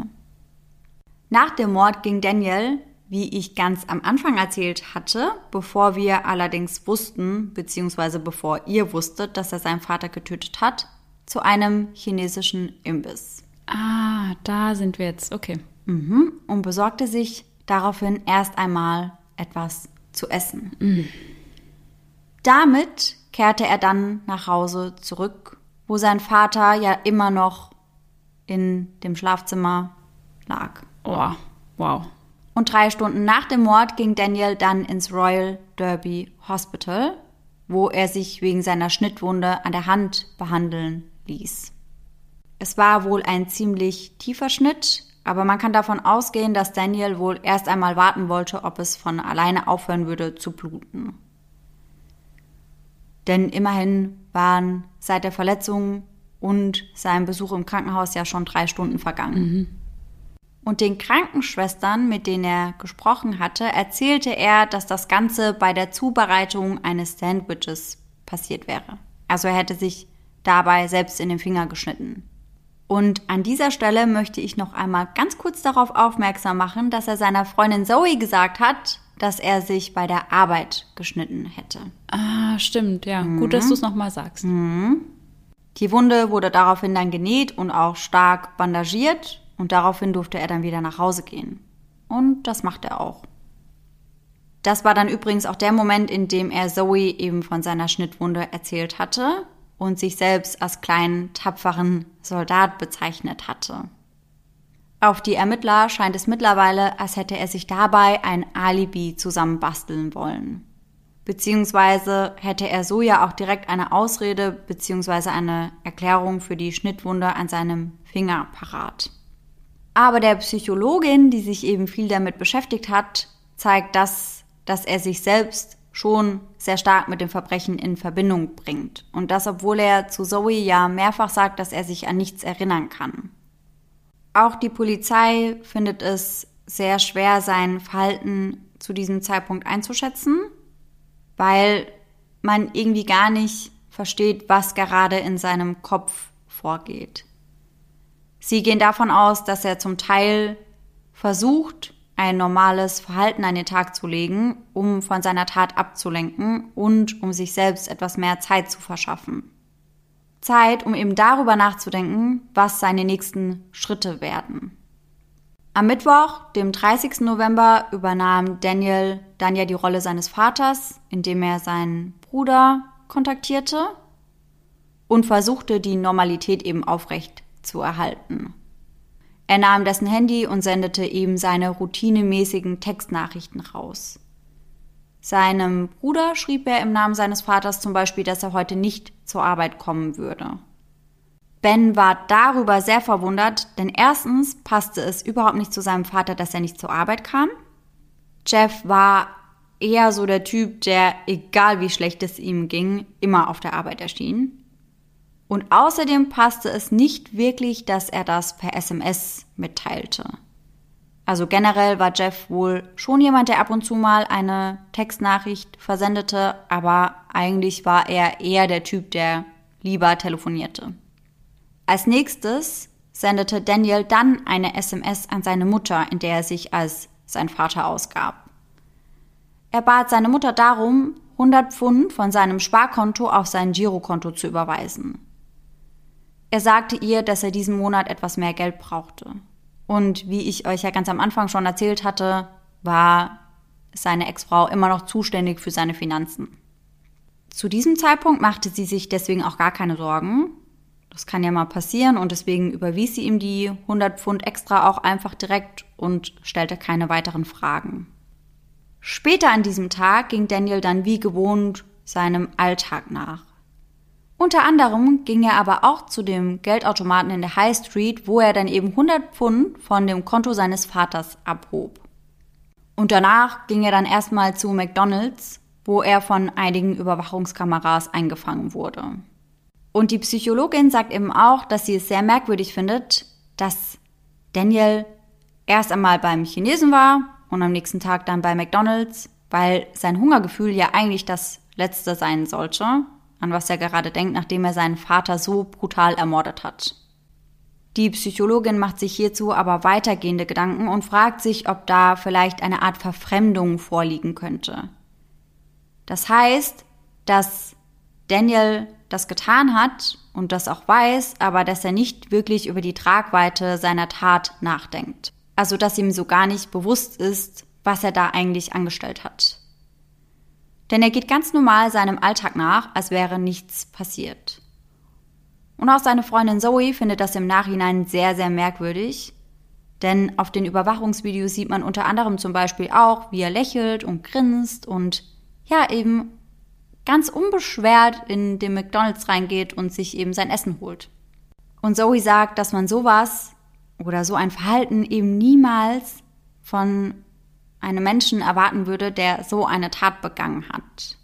Nach dem Mord ging Daniel, wie ich ganz am Anfang erzählt hatte, bevor wir allerdings wussten, beziehungsweise bevor ihr wusstet, dass er seinen Vater getötet hat, zu einem chinesischen Imbiss. Ah, da sind wir jetzt, okay. Mhm, und besorgte sich daraufhin erst einmal etwas zu essen. Mhm. Damit kehrte er dann nach Hause zurück, wo sein Vater ja immer noch in dem Schlafzimmer lag. Oh, wow. Und drei Stunden nach dem Mord ging Daniel dann ins Royal Derby Hospital, wo er sich wegen seiner Schnittwunde an der Hand behandeln ließ. Es war wohl ein ziemlich tiefer Schnitt, aber man kann davon ausgehen, dass Daniel wohl erst einmal warten wollte, ob es von alleine aufhören würde zu bluten. Denn immerhin waren seit der Verletzung und seinem Besuch im Krankenhaus ja schon drei Stunden vergangen. Mhm. Und den Krankenschwestern, mit denen er gesprochen hatte, erzählte er, dass das Ganze bei der Zubereitung eines Sandwiches passiert wäre. Also er hätte sich dabei selbst in den Finger geschnitten. Und an dieser Stelle möchte ich noch einmal ganz kurz darauf aufmerksam machen, dass er seiner Freundin Zoe gesagt hat, dass er sich bei der Arbeit geschnitten hätte. Ah, stimmt, ja. Mhm. Gut, dass du es nochmal sagst. Mhm. Die Wunde wurde daraufhin dann genäht und auch stark bandagiert und daraufhin durfte er dann wieder nach Hause gehen. Und das macht er auch. Das war dann übrigens auch der Moment, in dem er Zoe eben von seiner Schnittwunde erzählt hatte und sich selbst als kleinen, tapferen Soldat bezeichnet hatte. Auf die Ermittler scheint es mittlerweile, als hätte er sich dabei ein Alibi zusammenbasteln wollen. Beziehungsweise hätte er so ja auch direkt eine Ausrede beziehungsweise eine Erklärung für die Schnittwunde an seinem Finger parat. Aber der Psychologin, die sich eben viel damit beschäftigt hat, zeigt das, dass er sich selbst schon sehr stark mit dem Verbrechen in Verbindung bringt. Und das, obwohl er zu Zoe ja mehrfach sagt, dass er sich an nichts erinnern kann. Auch die Polizei findet es sehr schwer, sein Verhalten zu diesem Zeitpunkt einzuschätzen, weil man irgendwie gar nicht versteht, was gerade in seinem Kopf vorgeht. Sie gehen davon aus, dass er zum Teil versucht, ein normales Verhalten an den Tag zu legen, um von seiner Tat abzulenken und um sich selbst etwas mehr Zeit zu verschaffen. Zeit, um eben darüber nachzudenken, was seine nächsten Schritte werden. Am Mittwoch, dem 30. November, übernahm Daniel dann ja die Rolle seines Vaters, indem er seinen Bruder kontaktierte und versuchte, die Normalität eben aufrecht zu erhalten. Er nahm dessen Handy und sendete ihm seine routinemäßigen Textnachrichten raus. Seinem Bruder schrieb er im Namen seines Vaters zum Beispiel, dass er heute nicht zur Arbeit kommen würde. Ben war darüber sehr verwundert, denn erstens passte es überhaupt nicht zu seinem Vater, dass er nicht zur Arbeit kam. Jeff war eher so der Typ, der, egal wie schlecht es ihm ging, immer auf der Arbeit erschien. Und außerdem passte es nicht wirklich, dass er das per SMS mitteilte. Also generell war Jeff wohl schon jemand, der ab und zu mal eine Textnachricht versendete, aber eigentlich war er eher der Typ, der lieber telefonierte. Als nächstes sendete Daniel dann eine SMS an seine Mutter, in der er sich als sein Vater ausgab. Er bat seine Mutter darum, 100 Pfund von seinem Sparkonto auf sein Girokonto zu überweisen. Er sagte ihr, dass er diesen Monat etwas mehr Geld brauchte. Und wie ich euch ja ganz am Anfang schon erzählt hatte, war seine Ex-Frau immer noch zuständig für seine Finanzen. Zu diesem Zeitpunkt machte sie sich deswegen auch gar keine Sorgen. Das kann ja mal passieren und deswegen überwies sie ihm die 100 Pfund extra auch einfach direkt und stellte keine weiteren Fragen. Später an diesem Tag ging Daniel dann wie gewohnt seinem Alltag nach. Unter anderem ging er aber auch zu dem Geldautomaten in der High Street, wo er dann eben 100 Pfund von dem Konto seines Vaters abhob. Und danach ging er dann erstmal zu McDonald's, wo er von einigen Überwachungskameras eingefangen wurde. Und die Psychologin sagt eben auch, dass sie es sehr merkwürdig findet, dass Daniel erst einmal beim Chinesen war und am nächsten Tag dann bei McDonald's, weil sein Hungergefühl ja eigentlich das letzte sein sollte, an was er gerade denkt, nachdem er seinen Vater so brutal ermordet hat. Die Psychologin macht sich hierzu aber weitergehende Gedanken und fragt sich, ob da vielleicht eine Art Verfremdung vorliegen könnte. Das heißt, dass Daniel das getan hat und das auch weiß, aber dass er nicht wirklich über die Tragweite seiner Tat nachdenkt. Also dass ihm so gar nicht bewusst ist, was er da eigentlich angestellt hat. Denn er geht ganz normal seinem Alltag nach, als wäre nichts passiert. Und auch seine Freundin Zoe findet das im Nachhinein sehr, sehr merkwürdig. Denn auf den Überwachungsvideos sieht man unter anderem zum Beispiel auch, wie er lächelt und grinst und ja eben ganz unbeschwert in den McDonald's reingeht und sich eben sein Essen holt. Und Zoe sagt, dass man sowas oder so ein Verhalten eben niemals von einem Menschen erwarten würde, der so eine Tat begangen hat.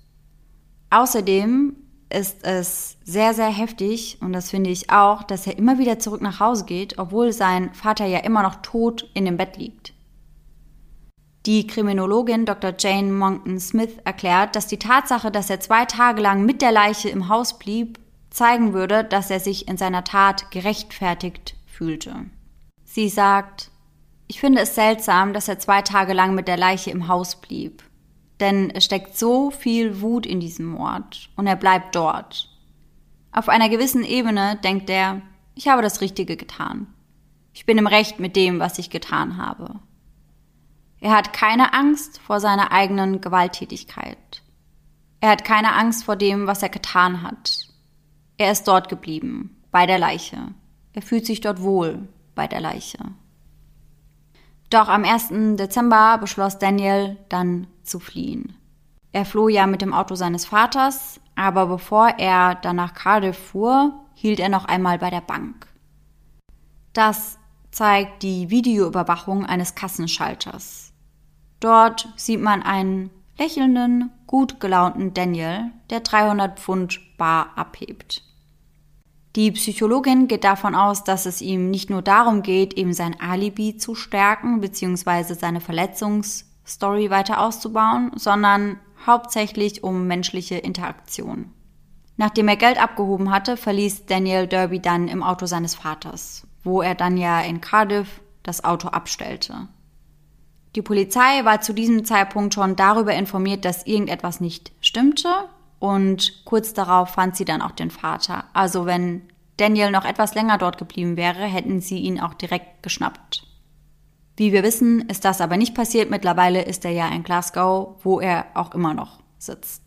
Außerdem ist es sehr, sehr heftig, und das finde ich auch, dass er immer wieder zurück nach Hause geht, obwohl sein Vater ja immer noch tot in dem Bett liegt. Die Kriminologin Dr. Jane Monckton Smith erklärt, dass die Tatsache, dass er zwei Tage lang mit der Leiche im Haus blieb, zeigen würde, dass er sich in seiner Tat gerechtfertigt fühlte. Sie sagt, ich finde es seltsam, dass er zwei Tage lang mit der Leiche im Haus blieb. Denn es steckt so viel Wut in diesem Mord und er bleibt dort. Auf einer gewissen Ebene denkt er, ich habe das Richtige getan. Ich bin im Recht mit dem, was ich getan habe. Er hat keine Angst vor seiner eigenen Gewalttätigkeit. Er hat keine Angst vor dem, was er getan hat. Er ist dort geblieben, bei der Leiche. Er fühlt sich dort wohl, bei der Leiche. Doch am 1. Dezember beschloss Daniel dann zu fliehen. Er floh ja mit dem Auto seines Vaters, aber bevor er dann nach Cardiff fuhr, hielt er noch einmal bei der Bank. Das zeigt die Videoüberwachung eines Kassenschalters. Dort sieht man einen lächelnden, gut gelaunten Daniel, der 300 Pfund bar abhebt. Die Psychologin geht davon aus, dass es ihm nicht nur darum geht, eben sein Alibi zu stärken bzw. seine Verletzungsstory weiter auszubauen, sondern hauptsächlich um menschliche Interaktion. Nachdem er Geld abgehoben hatte, verließ Daniel Derby dann im Auto seines Vaters, wo er dann ja in Cardiff das Auto abstellte. Die Polizei war zu diesem Zeitpunkt schon darüber informiert, dass irgendetwas nicht stimmte und kurz darauf fand sie dann auch den Vater. Also wenn Daniel noch etwas länger dort geblieben wäre, hätten sie ihn auch direkt geschnappt. Wie wir wissen, ist das aber nicht passiert. Mittlerweile ist er ja in Glasgow, wo er auch immer noch sitzt.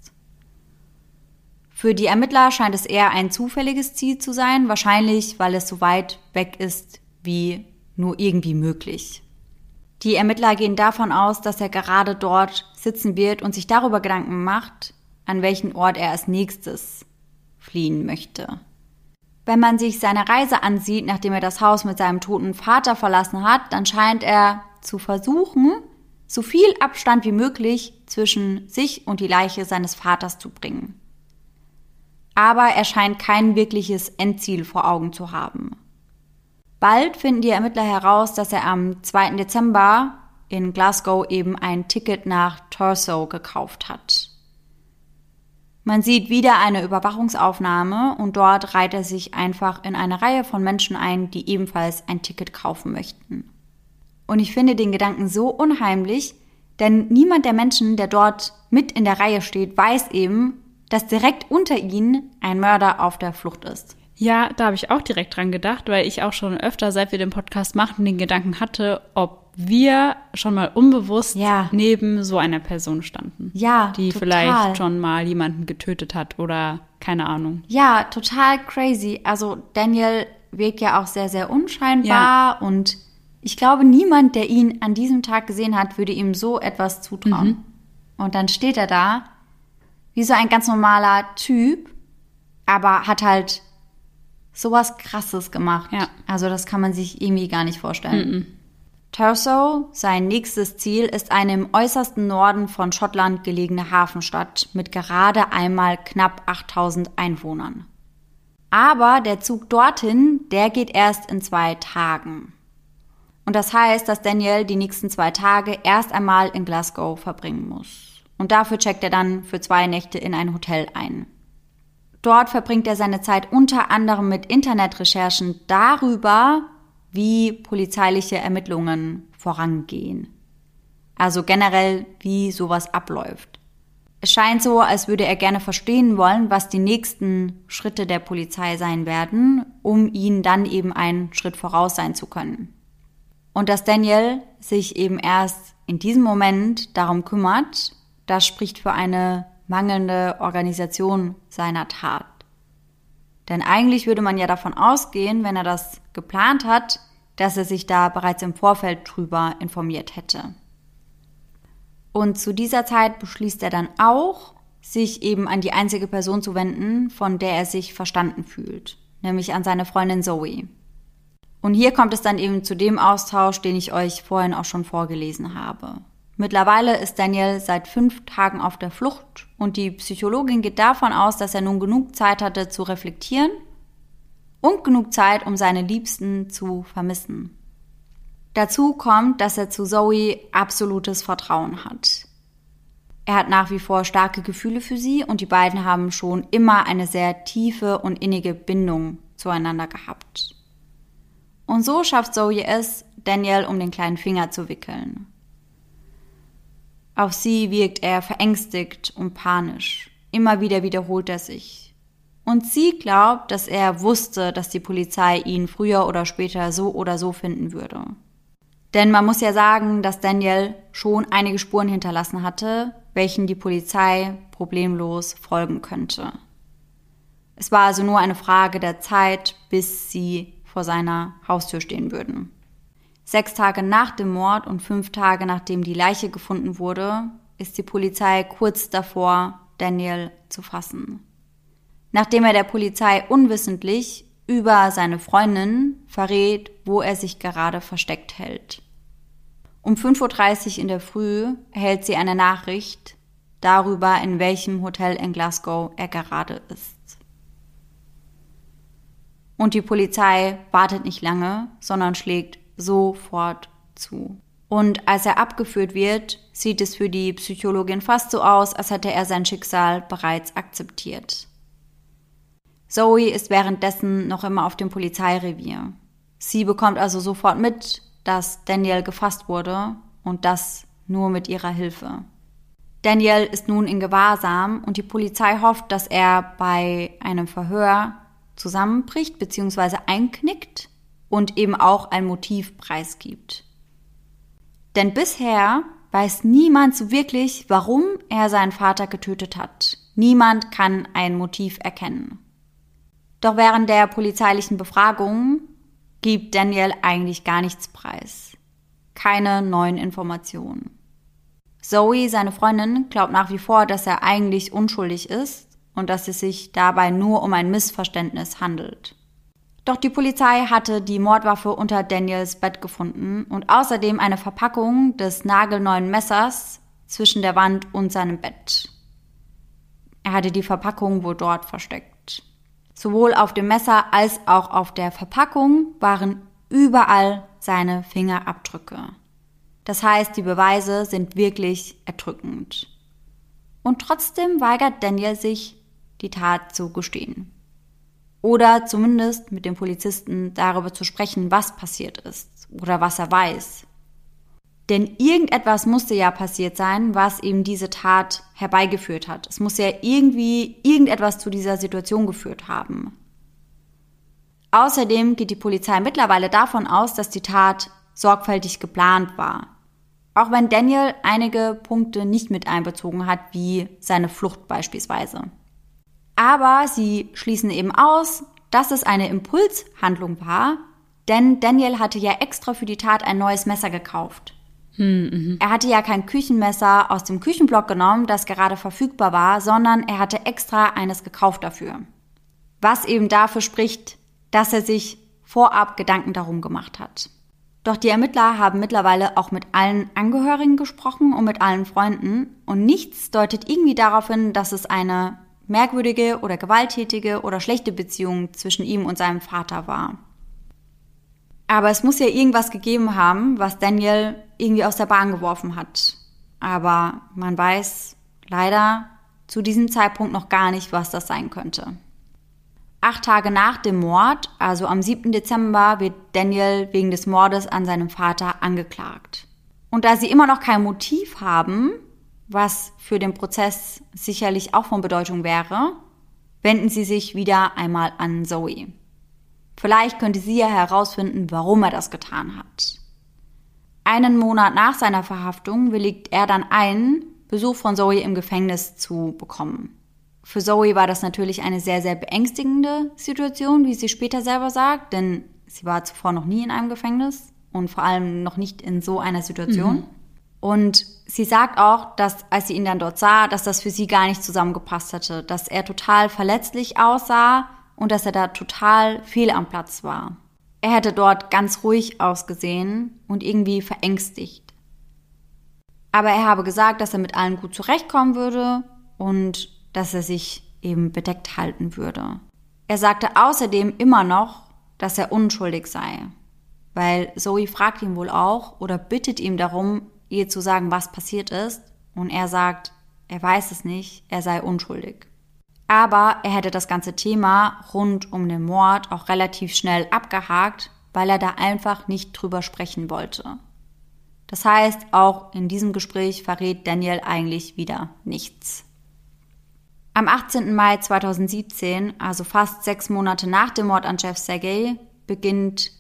Für die Ermittler scheint es eher ein zufälliges Ziel zu sein, wahrscheinlich weil es so weit weg ist wie nur irgendwie möglich. Die Ermittler gehen davon aus, dass er gerade dort sitzen wird und sich darüber Gedanken macht, an welchen Ort er als nächstes fliehen möchte. Wenn man sich seine Reise ansieht, nachdem er das Haus mit seinem toten Vater verlassen hat, dann scheint er zu versuchen, so viel Abstand wie möglich zwischen sich und die Leiche seines Vaters zu bringen. Aber er scheint kein wirkliches Endziel vor Augen zu haben. Bald finden die Ermittler heraus, dass er am 2. Dezember in Glasgow eben ein Ticket nach Torso gekauft hat. Man sieht wieder eine Überwachungsaufnahme und dort reiht er sich einfach in eine Reihe von Menschen ein, die ebenfalls ein Ticket kaufen möchten. Und ich finde den Gedanken so unheimlich, denn niemand der Menschen, der dort mit in der Reihe steht, weiß eben, dass direkt unter ihnen ein Mörder auf der Flucht ist. Ja, da habe ich auch direkt dran gedacht, weil ich auch schon öfter, seit wir den Podcast machten, den Gedanken hatte, ob wir schon mal unbewusst ja. neben so einer Person standen. Ja, die total. vielleicht schon mal jemanden getötet hat oder keine Ahnung. Ja, total crazy. Also Daniel wirkt ja auch sehr, sehr unscheinbar ja. und ich glaube, niemand, der ihn an diesem Tag gesehen hat, würde ihm so etwas zutrauen. Mhm. Und dann steht er da, wie so ein ganz normaler Typ, aber hat halt sowas Krasses gemacht. Ja. Also das kann man sich irgendwie gar nicht vorstellen. Mm -mm. Thurso, sein nächstes Ziel, ist eine im äußersten Norden von Schottland gelegene Hafenstadt mit gerade einmal knapp 8000 Einwohnern. Aber der Zug dorthin, der geht erst in zwei Tagen. Und das heißt, dass Daniel die nächsten zwei Tage erst einmal in Glasgow verbringen muss. Und dafür checkt er dann für zwei Nächte in ein Hotel ein. Dort verbringt er seine Zeit unter anderem mit Internetrecherchen darüber, wie polizeiliche Ermittlungen vorangehen. Also generell, wie sowas abläuft. Es scheint so, als würde er gerne verstehen wollen, was die nächsten Schritte der Polizei sein werden, um ihnen dann eben einen Schritt voraus sein zu können. Und dass Daniel sich eben erst in diesem Moment darum kümmert, das spricht für eine mangelnde Organisation seiner Tat. Denn eigentlich würde man ja davon ausgehen, wenn er das geplant hat, dass er sich da bereits im Vorfeld drüber informiert hätte. Und zu dieser Zeit beschließt er dann auch, sich eben an die einzige Person zu wenden, von der er sich verstanden fühlt, nämlich an seine Freundin Zoe. Und hier kommt es dann eben zu dem Austausch, den ich euch vorhin auch schon vorgelesen habe. Mittlerweile ist Daniel seit fünf Tagen auf der Flucht und die Psychologin geht davon aus, dass er nun genug Zeit hatte zu reflektieren und genug Zeit, um seine Liebsten zu vermissen. Dazu kommt, dass er zu Zoe absolutes Vertrauen hat. Er hat nach wie vor starke Gefühle für sie und die beiden haben schon immer eine sehr tiefe und innige Bindung zueinander gehabt. Und so schafft Zoe es, Daniel um den kleinen Finger zu wickeln. Auf sie wirkt er verängstigt und panisch. Immer wieder wiederholt er sich. Und sie glaubt, dass er wusste, dass die Polizei ihn früher oder später so oder so finden würde. Denn man muss ja sagen, dass Daniel schon einige Spuren hinterlassen hatte, welchen die Polizei problemlos folgen könnte. Es war also nur eine Frage der Zeit, bis sie vor seiner Haustür stehen würden. Sechs Tage nach dem Mord und fünf Tage nachdem die Leiche gefunden wurde, ist die Polizei kurz davor, Daniel zu fassen. Nachdem er der Polizei unwissentlich über seine Freundin verrät, wo er sich gerade versteckt hält. Um 5.30 Uhr in der Früh erhält sie eine Nachricht darüber, in welchem Hotel in Glasgow er gerade ist. Und die Polizei wartet nicht lange, sondern schlägt sofort zu. Und als er abgeführt wird, sieht es für die Psychologin fast so aus, als hätte er sein Schicksal bereits akzeptiert. Zoe ist währenddessen noch immer auf dem Polizeirevier. Sie bekommt also sofort mit, dass Daniel gefasst wurde und das nur mit ihrer Hilfe. Daniel ist nun in Gewahrsam und die Polizei hofft, dass er bei einem Verhör zusammenbricht bzw. einknickt und eben auch ein Motiv preisgibt. Denn bisher weiß niemand so wirklich, warum er seinen Vater getötet hat. Niemand kann ein Motiv erkennen. Doch während der polizeilichen Befragung gibt Daniel eigentlich gar nichts preis. Keine neuen Informationen. Zoe, seine Freundin, glaubt nach wie vor, dass er eigentlich unschuldig ist und dass es sich dabei nur um ein Missverständnis handelt. Doch die Polizei hatte die Mordwaffe unter Daniels Bett gefunden und außerdem eine Verpackung des nagelneuen Messers zwischen der Wand und seinem Bett. Er hatte die Verpackung wohl dort versteckt. Sowohl auf dem Messer als auch auf der Verpackung waren überall seine Fingerabdrücke. Das heißt, die Beweise sind wirklich erdrückend. Und trotzdem weigert Daniel sich, die Tat zu gestehen oder zumindest mit dem Polizisten darüber zu sprechen, was passiert ist oder was er weiß. Denn irgendetwas musste ja passiert sein, was eben diese Tat herbeigeführt hat. Es muss ja irgendwie irgendetwas zu dieser Situation geführt haben. Außerdem geht die Polizei mittlerweile davon aus, dass die Tat sorgfältig geplant war. Auch wenn Daniel einige Punkte nicht mit einbezogen hat, wie seine Flucht beispielsweise. Aber sie schließen eben aus, dass es eine Impulshandlung war, denn Daniel hatte ja extra für die Tat ein neues Messer gekauft. Hm, mhm. Er hatte ja kein Küchenmesser aus dem Küchenblock genommen, das gerade verfügbar war, sondern er hatte extra eines gekauft dafür. Was eben dafür spricht, dass er sich vorab Gedanken darum gemacht hat. Doch die Ermittler haben mittlerweile auch mit allen Angehörigen gesprochen und mit allen Freunden und nichts deutet irgendwie darauf hin, dass es eine merkwürdige oder gewalttätige oder schlechte Beziehung zwischen ihm und seinem Vater war. Aber es muss ja irgendwas gegeben haben, was Daniel irgendwie aus der Bahn geworfen hat. Aber man weiß leider zu diesem Zeitpunkt noch gar nicht, was das sein könnte. Acht Tage nach dem Mord, also am 7. Dezember, wird Daniel wegen des Mordes an seinem Vater angeklagt. Und da sie immer noch kein Motiv haben, was für den Prozess sicherlich auch von Bedeutung wäre, wenden sie sich wieder einmal an Zoe. Vielleicht könnte sie ja herausfinden, warum er das getan hat. Einen Monat nach seiner Verhaftung willigt er dann ein, Besuch von Zoe im Gefängnis zu bekommen. Für Zoe war das natürlich eine sehr, sehr beängstigende Situation, wie sie später selber sagt, denn sie war zuvor noch nie in einem Gefängnis und vor allem noch nicht in so einer Situation. Mhm. Und sie sagt auch, dass als sie ihn dann dort sah, dass das für sie gar nicht zusammengepasst hatte, dass er total verletzlich aussah und dass er da total fehl am Platz war. Er hätte dort ganz ruhig ausgesehen und irgendwie verängstigt. Aber er habe gesagt, dass er mit allen gut zurechtkommen würde und dass er sich eben bedeckt halten würde. Er sagte außerdem immer noch, dass er unschuldig sei, weil Zoe fragt ihn wohl auch oder bittet ihm darum, ihr zu sagen, was passiert ist, und er sagt, er weiß es nicht, er sei unschuldig. Aber er hätte das ganze Thema rund um den Mord auch relativ schnell abgehakt, weil er da einfach nicht drüber sprechen wollte. Das heißt, auch in diesem Gespräch verrät Daniel eigentlich wieder nichts. Am 18. Mai 2017, also fast sechs Monate nach dem Mord an Jeff Sergey, beginnt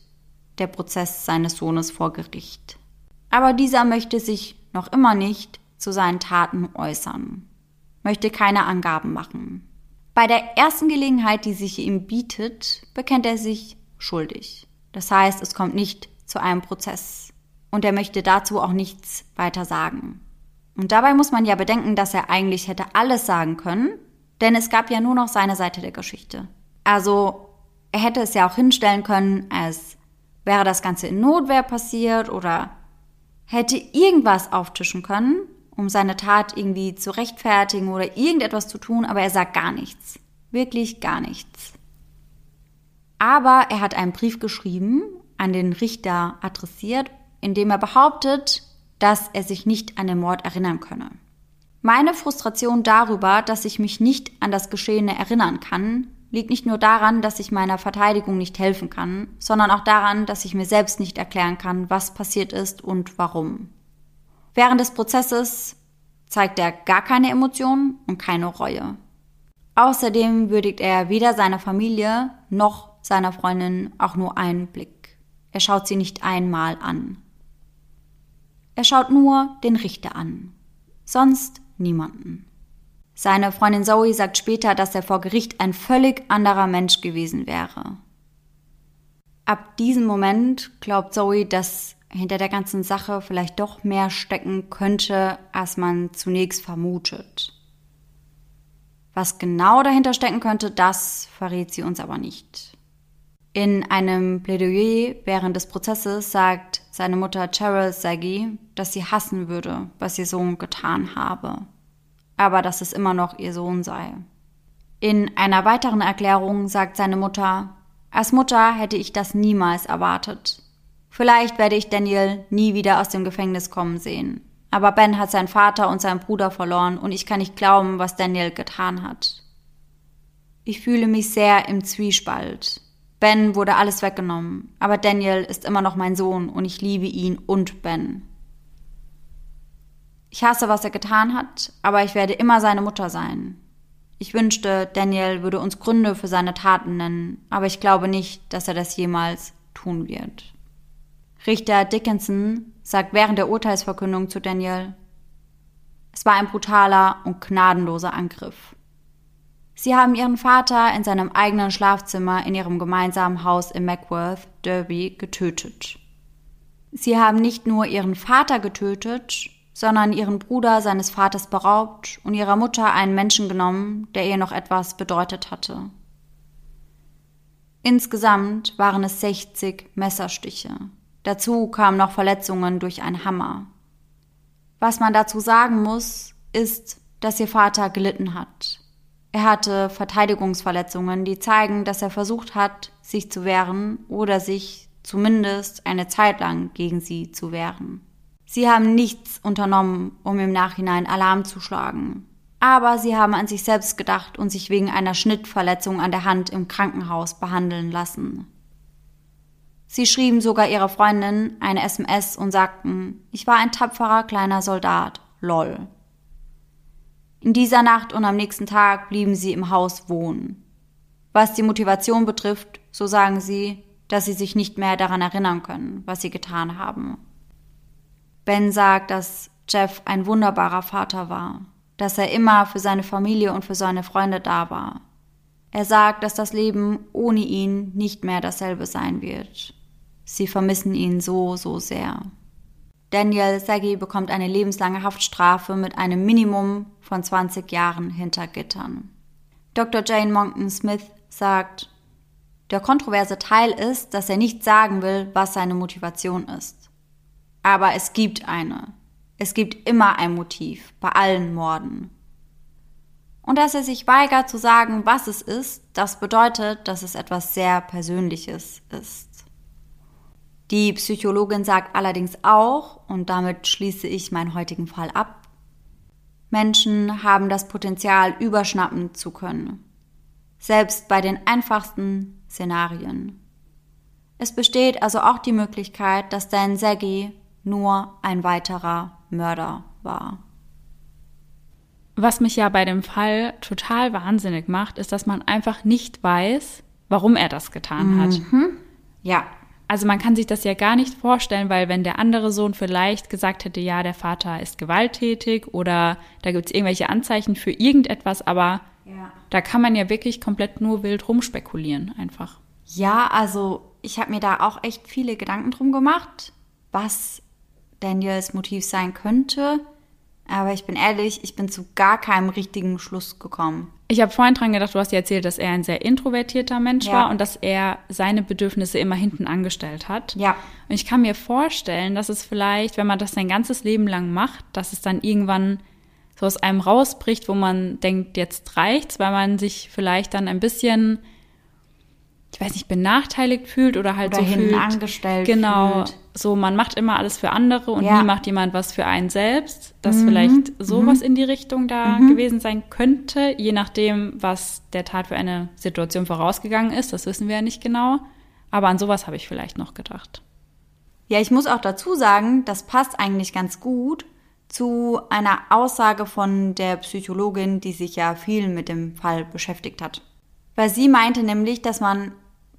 der Prozess seines Sohnes vor Gericht. Aber dieser möchte sich noch immer nicht zu seinen Taten äußern, möchte keine Angaben machen. Bei der ersten Gelegenheit, die sich ihm bietet, bekennt er sich schuldig. Das heißt, es kommt nicht zu einem Prozess. Und er möchte dazu auch nichts weiter sagen. Und dabei muss man ja bedenken, dass er eigentlich hätte alles sagen können, denn es gab ja nur noch seine Seite der Geschichte. Also er hätte es ja auch hinstellen können, als wäre das Ganze in Notwehr passiert oder hätte irgendwas auftischen können, um seine Tat irgendwie zu rechtfertigen oder irgendetwas zu tun, aber er sagt gar nichts. Wirklich gar nichts. Aber er hat einen Brief geschrieben, an den Richter adressiert, in dem er behauptet, dass er sich nicht an den Mord erinnern könne. Meine Frustration darüber, dass ich mich nicht an das Geschehene erinnern kann, liegt nicht nur daran, dass ich meiner Verteidigung nicht helfen kann, sondern auch daran, dass ich mir selbst nicht erklären kann, was passiert ist und warum. Während des Prozesses zeigt er gar keine Emotionen und keine Reue. Außerdem würdigt er weder seiner Familie noch seiner Freundin auch nur einen Blick. Er schaut sie nicht einmal an. Er schaut nur den Richter an, sonst niemanden. Seine Freundin Zoe sagt später, dass er vor Gericht ein völlig anderer Mensch gewesen wäre. Ab diesem Moment glaubt Zoe, dass hinter der ganzen Sache vielleicht doch mehr stecken könnte, als man zunächst vermutet. Was genau dahinter stecken könnte, das verrät sie uns aber nicht. In einem Plädoyer während des Prozesses sagt seine Mutter Cheryl Saggy, dass sie hassen würde, was ihr Sohn getan habe, aber dass es immer noch ihr Sohn sei. In einer weiteren Erklärung sagt seine Mutter, als Mutter hätte ich das niemals erwartet. Vielleicht werde ich Daniel nie wieder aus dem Gefängnis kommen sehen. Aber Ben hat seinen Vater und seinen Bruder verloren und ich kann nicht glauben, was Daniel getan hat. Ich fühle mich sehr im Zwiespalt. Ben wurde alles weggenommen, aber Daniel ist immer noch mein Sohn und ich liebe ihn und Ben. Ich hasse, was er getan hat, aber ich werde immer seine Mutter sein. Ich wünschte, Daniel würde uns Gründe für seine Taten nennen, aber ich glaube nicht, dass er das jemals tun wird. Richter Dickinson sagt während der Urteilsverkündung zu Daniel, es war ein brutaler und gnadenloser Angriff. Sie haben ihren Vater in seinem eigenen Schlafzimmer in ihrem gemeinsamen Haus in Mackworth, Derby, getötet. Sie haben nicht nur ihren Vater getötet, sondern ihren Bruder seines Vaters beraubt und ihrer Mutter einen Menschen genommen, der ihr noch etwas bedeutet hatte. Insgesamt waren es 60 Messerstiche. Dazu kamen noch Verletzungen durch einen Hammer. Was man dazu sagen muss, ist, dass ihr Vater gelitten hat. Er hatte Verteidigungsverletzungen, die zeigen, dass er versucht hat, sich zu wehren oder sich zumindest eine Zeit lang gegen sie zu wehren. Sie haben nichts unternommen, um im Nachhinein Alarm zu schlagen. Aber sie haben an sich selbst gedacht und sich wegen einer Schnittverletzung an der Hand im Krankenhaus behandeln lassen. Sie schrieben sogar ihrer Freundin eine SMS und sagten, ich war ein tapferer kleiner Soldat, lol. In dieser Nacht und am nächsten Tag blieben sie im Haus wohnen. Was die Motivation betrifft, so sagen sie, dass sie sich nicht mehr daran erinnern können, was sie getan haben. Ben sagt, dass Jeff ein wunderbarer Vater war, dass er immer für seine Familie und für seine Freunde da war. Er sagt, dass das Leben ohne ihn nicht mehr dasselbe sein wird. Sie vermissen ihn so, so sehr. Daniel Saggy bekommt eine lebenslange Haftstrafe mit einem Minimum von 20 Jahren hinter Gittern. Dr. Jane Monckton Smith sagt, der kontroverse Teil ist, dass er nicht sagen will, was seine Motivation ist. Aber es gibt eine. Es gibt immer ein Motiv bei allen Morden. Und dass er sich weigert zu sagen, was es ist, das bedeutet, dass es etwas sehr Persönliches ist. Die Psychologin sagt allerdings auch, und damit schließe ich meinen heutigen Fall ab, Menschen haben das Potenzial, überschnappen zu können. Selbst bei den einfachsten Szenarien. Es besteht also auch die Möglichkeit, dass Dan Seggi nur ein weiterer Mörder war. Was mich ja bei dem Fall total wahnsinnig macht, ist, dass man einfach nicht weiß, warum er das getan hat. Mhm. Ja. Also man kann sich das ja gar nicht vorstellen, weil wenn der andere Sohn vielleicht gesagt hätte, ja, der Vater ist gewalttätig oder da gibt es irgendwelche Anzeichen für irgendetwas, aber ja. da kann man ja wirklich komplett nur wild rumspekulieren einfach. Ja, also ich habe mir da auch echt viele Gedanken drum gemacht, was Daniels Motiv sein könnte. Aber ich bin ehrlich, ich bin zu gar keinem richtigen Schluss gekommen. Ich habe vorhin dran gedacht, du hast ja erzählt, dass er ein sehr introvertierter Mensch ja. war und dass er seine Bedürfnisse immer hinten angestellt hat. Ja. Und ich kann mir vorstellen, dass es vielleicht, wenn man das sein ganzes Leben lang macht, dass es dann irgendwann so aus einem rausbricht, wo man denkt, jetzt reicht's, weil man sich vielleicht dann ein bisschen ich weiß nicht, benachteiligt fühlt oder halt oder so fühlt. angestellt Genau. Fühlt. So, man macht immer alles für andere und Ja. nie macht jemand was für einen selbst. Dass Mhm. vielleicht sowas in die Richtung da Mhm. gewesen sein könnte, je nachdem, was der Tat für eine Situation vorausgegangen ist. Das wissen wir ja nicht genau. Aber an sowas habe ich vielleicht noch gedacht. Ja, ich muss auch dazu sagen, das passt eigentlich ganz gut zu einer Aussage von der Psychologin, die sich ja viel mit dem Fall beschäftigt hat. Weil sie meinte nämlich, dass man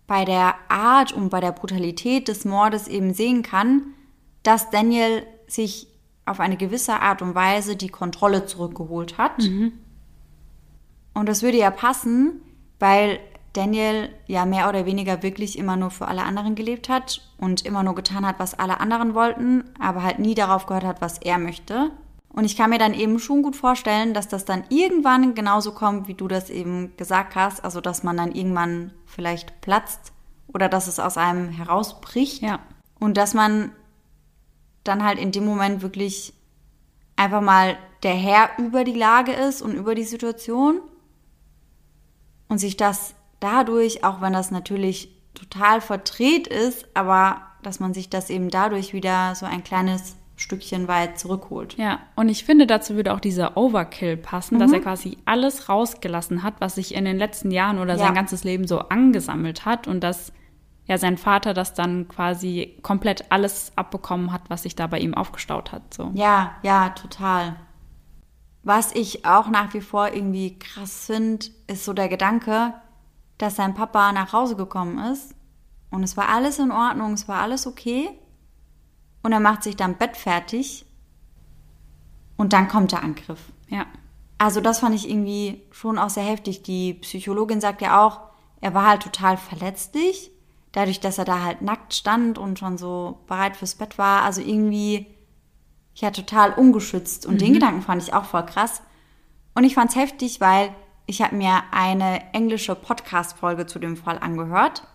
bei der Art und bei der Brutalität des Mordes eben sehen kann, dass Daniel sich auf eine gewisse Art und Weise die Kontrolle zurückgeholt hat. Und das würde ja passen, weil Daniel ja mehr oder weniger wirklich immer nur für alle anderen gelebt hat und immer nur getan hat, was alle anderen wollten, aber halt nie darauf gehört hat, was er möchte. Und ich kann mir dann eben schon gut vorstellen, dass das dann irgendwann genauso kommt, wie du das eben gesagt hast. Also, dass man dann irgendwann vielleicht platzt oder dass es aus einem herausbricht. Ja. Und dass man dann halt in dem Moment wirklich einfach mal der Herr über die Lage ist und über die Situation. Und sich das dadurch, auch wenn das natürlich total verdreht ist, aber dass man sich das eben dadurch wieder so ein kleines Stückchen weit zurückholt. Ja, und ich finde, dazu würde auch dieser Overkill passen, Mhm. dass er quasi alles rausgelassen hat, was sich in den letzten Jahren oder Ja. sein ganzes Leben so angesammelt hat und dass ja sein Vater das dann quasi komplett alles abbekommen hat, was sich da bei ihm aufgestaut hat. So. Ja, ja, total. Was ich auch nach wie vor irgendwie krass finde, ist so der Gedanke, dass sein Papa nach Hause gekommen ist und es war alles in Ordnung, es war alles okay und er macht sich dann Bett fertig und dann kommt der Angriff. Ja. Also das fand ich irgendwie schon auch sehr heftig. Die Psychologin sagt ja auch, er war halt total verletzlich, dadurch, dass er da halt nackt stand und schon so bereit fürs Bett war. Also irgendwie, ja, total ungeschützt. Und den Gedanken fand ich auch voll krass. Und ich fand's heftig, weil ich habe mir eine englische Podcast-Folge zu dem Fall angehört,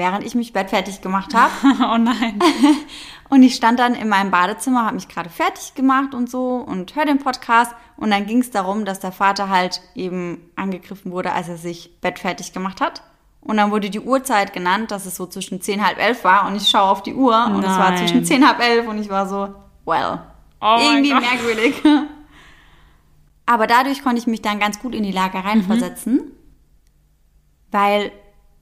während ich mich bettfertig gemacht habe. (laughs) oh nein. (laughs) Und ich stand dann in meinem Badezimmer, habe mich gerade fertig gemacht und so und höre den Podcast. Und dann ging es darum, dass der Vater halt eben angegriffen wurde, als er sich bettfertig gemacht hat. Und dann wurde die Uhrzeit genannt, dass es so zwischen zehn halb elf war. Und ich schaue auf die Uhr und es war Nein. zwischen zehn halb elf und ich war so, well, Oh irgendwie merkwürdig. (laughs) Aber dadurch konnte ich mich dann ganz gut in die Lage reinversetzen. Mhm. Weil,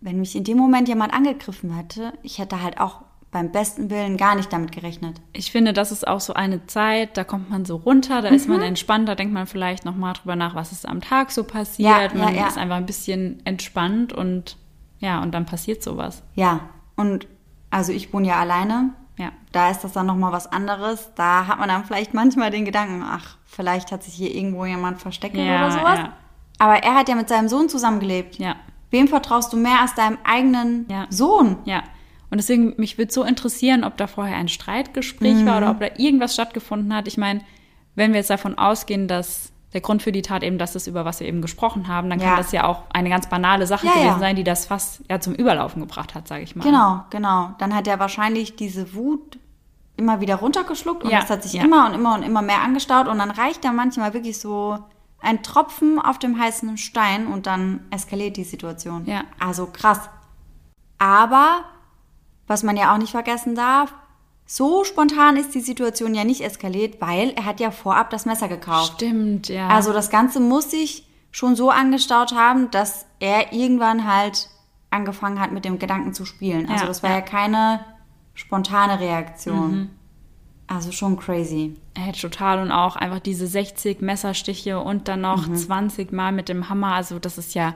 wenn mich in dem Moment jemand angegriffen hätte, ich hätte halt auch beim besten Willen gar nicht damit gerechnet. Ich finde, das ist auch so eine Zeit, da kommt man so runter, da Mhm. ist man entspannt, da denkt man vielleicht nochmal drüber nach, was ist am Tag so passiert. Ja, man ja, ja. ist einfach ein bisschen entspannt und ja, und dann passiert sowas. Ja, und also ich wohne ja alleine. Ja. Da ist das dann nochmal was anderes. Da hat man dann vielleicht manchmal den Gedanken, ach, vielleicht hat sich hier irgendwo jemand versteckt oder sowas. ja. Aber er hat ja mit seinem Sohn zusammengelebt. Ja. Wem vertraust du mehr als deinem eigenen Ja. Sohn? Ja. Und deswegen, mich würde so interessieren, ob da vorher ein Streitgespräch war Mhm. oder ob da irgendwas stattgefunden hat. Ich meine, wenn wir jetzt davon ausgehen, dass der Grund für die Tat eben das ist, über was wir eben gesprochen haben, dann Ja. kann das ja auch eine ganz banale Sache Ja, gewesen ja. sein, die das fast ja zum Überlaufen gebracht hat, sage ich mal. Genau, genau. Dann hat er wahrscheinlich diese Wut immer wieder runtergeschluckt und Ja, es hat sich immer und immer und immer mehr angestaut und dann reicht da manchmal wirklich so ein Tropfen auf dem heißen Stein und dann eskaliert die Situation. Ja. Also krass. Aber, was man ja auch nicht vergessen darf, so spontan ist die Situation ja nicht eskaliert, weil er hat ja vorab das Messer gekauft. Stimmt, ja. Also das Ganze muss sich schon so angestaut haben, dass er irgendwann halt angefangen hat, mit dem Gedanken zu spielen. Also Ja, das war ja. ja keine spontane Reaktion. Also schon crazy. Hätte total und auch einfach diese 60 Messerstiche und dann noch Mhm. 20 Mal mit dem Hammer. Also das ist ja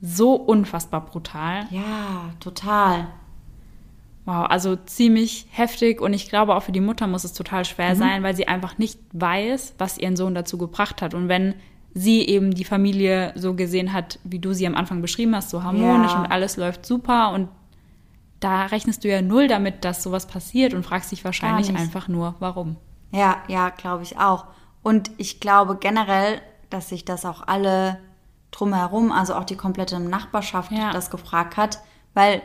so unfassbar brutal. Ja, total. Wow, also ziemlich heftig und ich glaube auch für die Mutter muss es total schwer Mhm. sein, weil sie einfach nicht weiß, was ihren Sohn dazu gebracht hat. Und wenn sie eben die Familie so gesehen hat, wie du sie am Anfang beschrieben hast, so harmonisch Ja. und alles läuft super und da rechnest du ja null damit, dass sowas passiert und fragst dich wahrscheinlich einfach nur, warum. Ja, ja, glaube ich auch. Und ich glaube generell, dass sich das auch alle drumherum, also auch die komplette Nachbarschaft, Ja. das gefragt hat, weil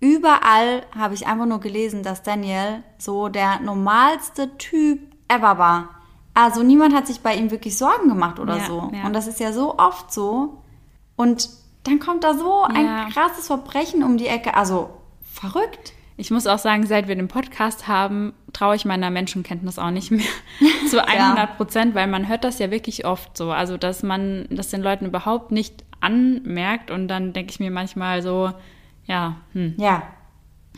überall habe ich einfach nur gelesen, dass Daniel so der normalste Typ ever war. Also niemand hat sich bei ihm wirklich Sorgen gemacht oder Ja, so. ja. Und das ist ja so oft so. Und dann kommt da so ein Ja. krasses Verbrechen um die Ecke. Also verrückt. Ich muss auch sagen, seit wir den Podcast haben, traue ich meiner Menschenkenntnis auch nicht mehr (laughs) zu 100 Prozent, weil man hört das ja wirklich oft so. Also, dass man das den Leuten überhaupt nicht anmerkt und dann denke ich mir manchmal so, ja, hm, Ja.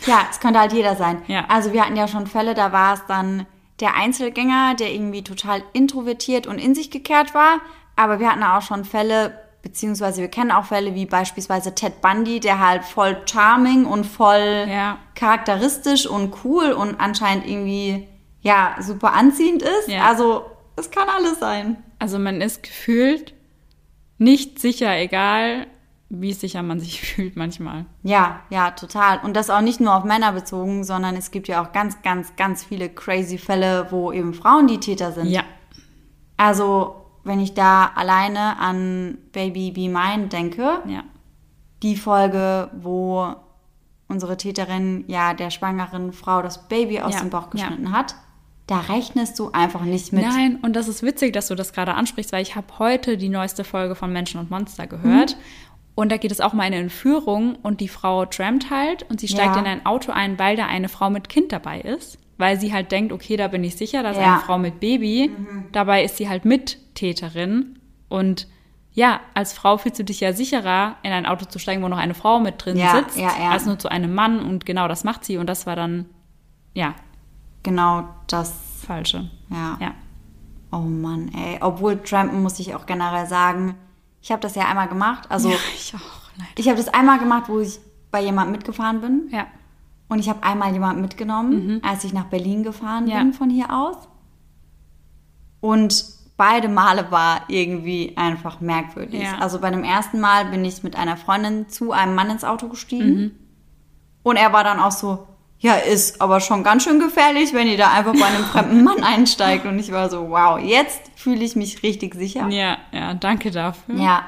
Ja, es könnte halt jeder sein. Ja. Also wir hatten ja schon Fälle, da war es dann der Einzelgänger, der irgendwie total introvertiert und in sich gekehrt war. Aber wir hatten auch schon Fälle, beziehungsweise wir kennen auch Fälle wie beispielsweise Ted Bundy, der halt voll charming und voll Ja. charakteristisch und cool und anscheinend irgendwie, ja, super anziehend ist. Ja. Also es kann alles sein. also man ist gefühlt nicht sicher, egal wie sicher man sich (laughs) fühlt manchmal. Ja, ja, total. Und das auch nicht nur auf Männer bezogen, sondern es gibt ja auch ganz, ganz, ganz viele crazy Fälle, wo eben Frauen die Täter sind. Ja, Also, wenn ich da alleine an Baby Be Mine denke, ja, die Folge, wo unsere Täterin ja der schwangeren Frau das Baby aus Ja, dem Bauch ja. geschnitten hat, da rechnest du einfach nicht mit. Nein, und das ist witzig, dass du das gerade ansprichst, weil ich habe heute die neueste Folge von Menschen und Monster gehört. Und da geht es auch um eine Entführung und die Frau trampt halt und sie steigt Ja. in ein Auto ein, weil da eine Frau mit Kind dabei ist. Weil sie halt denkt, okay, da bin ich sicher, da ist Ja. eine Frau mit Baby. Dabei ist sie halt Mittäterin. Und ja, als Frau fühlst du dich ja sicherer, in ein Auto zu steigen, wo noch eine Frau mit drin Ja, sitzt, ja, ja. als nur zu einem Mann. Und genau das macht sie. Und das war dann, ja, Genau das, falsche. ja. Ja. Oh Mann, ey. Obwohl Trampen muss ich auch generell sagen, ich habe das ja einmal gemacht. Also (laughs) ich auch, leider. ich habe das einmal gemacht, wo ich bei jemandem mitgefahren bin. Ja. Und ich habe einmal jemanden mitgenommen, als ich nach Berlin gefahren Mhm. Bin von hier aus. Und beide Male war irgendwie einfach merkwürdig. Ja. Also bei dem ersten Mal bin ich mit einer Freundin zu einem Mann ins Auto gestiegen. Mhm. Und er war dann auch so, ja, ist aber schon ganz schön gefährlich, wenn ihr da einfach bei einem fremden Mann (laughs) einsteigt. Und ich war so, wow, jetzt fühle ich mich richtig sicher. Ja, ja, danke dafür. Ja.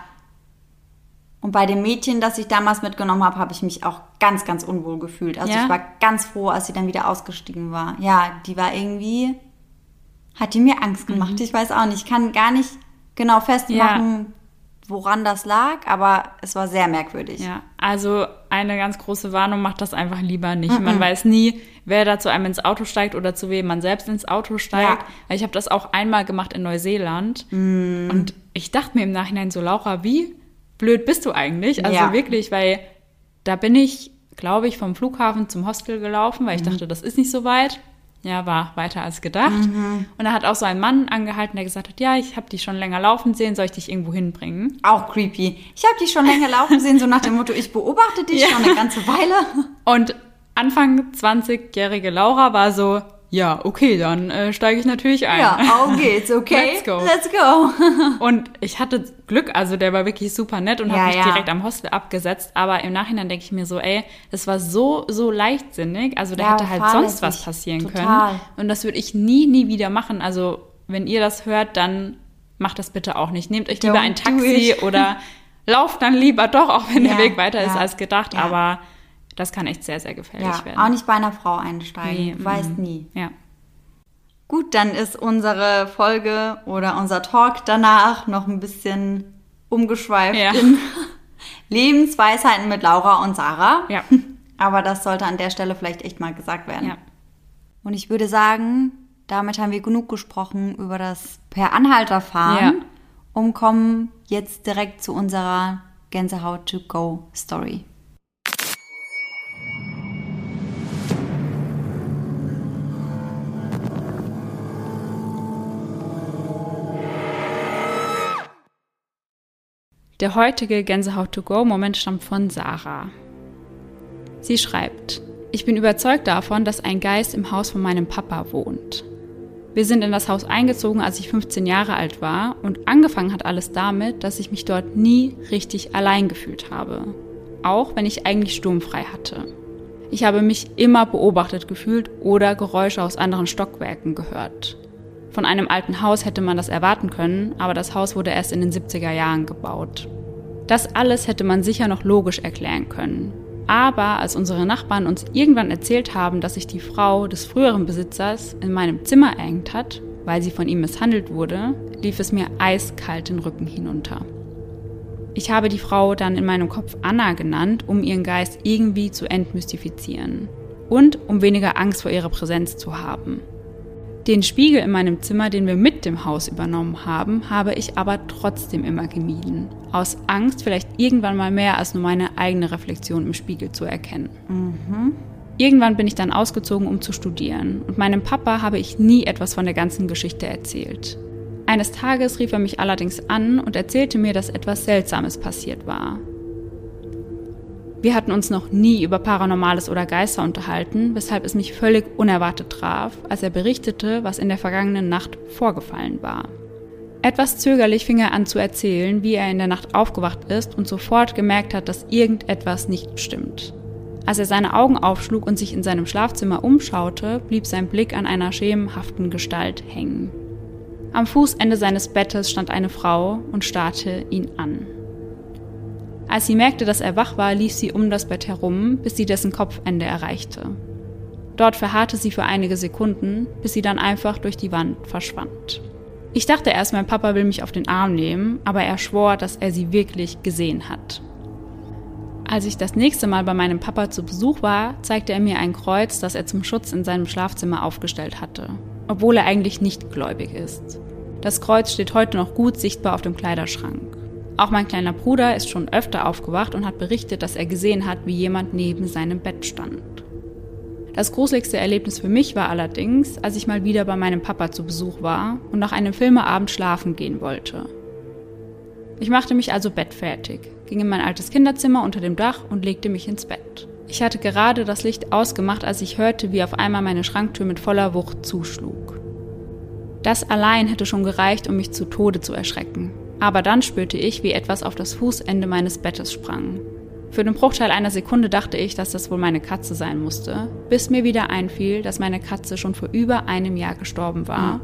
Und bei dem Mädchen, das ich damals mitgenommen habe, habe ich mich auch ganz, ganz unwohl gefühlt. Also Ja? ich war ganz froh, als sie dann wieder ausgestiegen war. Ja, die war irgendwie, hat die mir Angst gemacht. Mhm. Ich weiß auch nicht, ich kann gar nicht genau festmachen, woran das lag, aber es war sehr merkwürdig. Ja, also eine ganz große Warnung, macht das einfach lieber nicht. Man weiß nie, wer da zu einem ins Auto steigt oder zu wem man selbst ins Auto steigt. Ja. Ich habe das auch einmal gemacht in Neuseeland und ich dachte mir im Nachhinein so, Laura, wie blöd bist du eigentlich? Also Ja. wirklich, weil da bin ich, glaube ich, vom Flughafen zum Hostel gelaufen, weil ich Mhm. dachte, das ist nicht so weit. Ja, war weiter als gedacht. Mhm. Und da hat auch so ein Mann angehalten, der gesagt hat, ja, ich habe dich schon länger laufen sehen, soll ich dich irgendwo hinbringen? Auch creepy. Ich habe dich schon länger laufen sehen, so nach dem Motto, ich beobachte dich Ja. schon eine ganze Weile. Und Anfang 20-jährige Laura war so, ja, okay, dann äh, steige ich natürlich ein. Ja, auf geht's, (laughs) okay? Let's go. Let's go. (laughs) Und ich hatte Glück, also der war wirklich super nett und Ja, hat mich ja. direkt am Hostel abgesetzt. Aber im Nachhinein denke ich mir so, ey, das war so, so leichtsinnig. Also da Ja, hätte halt sonst was passieren Total. können. Und das würde ich nie, nie wieder machen. Also wenn ihr das hört, dann macht das bitte auch nicht. Nehmt euch lieber Don't ein do Taxi oder (laughs) lauft dann lieber doch, auch wenn der Weg weiter ist als gedacht. Aber das kann echt sehr, sehr gefährlich Ja, werden. auch nicht bei einer Frau einsteigen. Nee, du weißt mm. nie. Ja. Gut, dann ist unsere Folge oder unser Talk danach noch ein bisschen umgeschweift Ja. in (laughs) Lebensweisheiten mit Laura und Sarah. Ja. (laughs) Aber das sollte an der Stelle vielleicht echt mal gesagt werden. Ja. Und ich würde sagen, damit haben wir genug gesprochen über das per Anhalter fahren Ja. und kommen jetzt direkt zu unserer Gänsehaut to go Story. Der heutige Gänsehaut-to-go-Moment stammt von Sarah. Sie schreibt, ich bin überzeugt davon, dass ein Geist im Haus von meinem Papa wohnt. Wir sind in das Haus eingezogen, als ich 15 Jahre alt war und angefangen hat alles damit, dass ich mich dort nie richtig allein gefühlt habe. Auch wenn ich eigentlich sturmfrei hatte. Ich habe mich immer beobachtet gefühlt oder Geräusche aus anderen Stockwerken gehört. Von einem alten Haus hätte man das erwarten können, aber das Haus wurde erst in den 70er Jahren gebaut. Das alles hätte man sicher noch logisch erklären können. Aber als unsere Nachbarn uns irgendwann erzählt haben, dass sich die Frau des früheren Besitzers in meinem Zimmer erhängt hat, weil sie von ihm misshandelt wurde, lief es mir eiskalt den Rücken hinunter. Ich habe die Frau dann in meinem Kopf Anna genannt, um ihren Geist irgendwie zu entmystifizieren und um weniger Angst vor ihrer Präsenz zu haben. Den Spiegel in meinem Zimmer, den wir mit dem Haus übernommen haben, habe ich aber trotzdem immer gemieden. Aus Angst, vielleicht irgendwann mal mehr als nur meine eigene Reflexion im Spiegel zu erkennen. Irgendwann bin ich dann ausgezogen, um zu studieren. Und meinem Papa habe ich nie etwas von der ganzen Geschichte erzählt. Eines Tages rief er mich allerdings an und erzählte mir, dass etwas Seltsames passiert war. Wir hatten uns noch nie über Paranormales oder Geister unterhalten, weshalb es mich völlig unerwartet traf, als er berichtete, was in der vergangenen Nacht vorgefallen war. Etwas zögerlich fing er an zu erzählen, wie er in der Nacht aufgewacht ist und sofort gemerkt hat, dass irgendetwas nicht stimmt. Als er seine Augen aufschlug und sich in seinem Schlafzimmer umschaute, blieb sein Blick an einer schemenhaften Gestalt hängen. Am Fußende seines Bettes stand eine Frau und starrte ihn an. Als sie merkte, dass er wach war, lief sie um das Bett herum, bis sie dessen Kopfende erreichte. Dort verharrte sie für einige Sekunden, bis sie dann einfach durch die Wand verschwand. Ich dachte erst, mein Papa will mich auf den Arm nehmen, aber er schwor, dass er sie wirklich gesehen hat. Als ich das nächste Mal bei meinem Papa zu Besuch war, zeigte er mir ein Kreuz, das er zum Schutz in seinem Schlafzimmer aufgestellt hatte, obwohl er eigentlich nicht gläubig ist. Das Kreuz steht heute noch gut sichtbar auf dem Kleiderschrank. Auch mein kleiner Bruder ist schon öfter aufgewacht und hat berichtet, dass er gesehen hat, wie jemand neben seinem Bett stand. Das gruseligste Erlebnis für mich war allerdings, als ich mal wieder bei meinem Papa zu Besuch war und nach einem Filmeabend schlafen gehen wollte. Ich machte mich also bettfertig, ging in mein altes Kinderzimmer unter dem Dach und legte mich ins Bett. Ich hatte gerade das Licht ausgemacht, als ich hörte, wie auf einmal meine Schranktür mit voller Wucht zuschlug. Das allein hätte schon gereicht, um mich zu Tode zu erschrecken. Aber dann spürte ich, wie etwas auf das Fußende meines Bettes sprang. Für den Bruchteil einer Sekunde dachte ich, dass das wohl meine Katze sein musste, bis mir wieder einfiel, dass meine Katze schon vor über einem Jahr gestorben war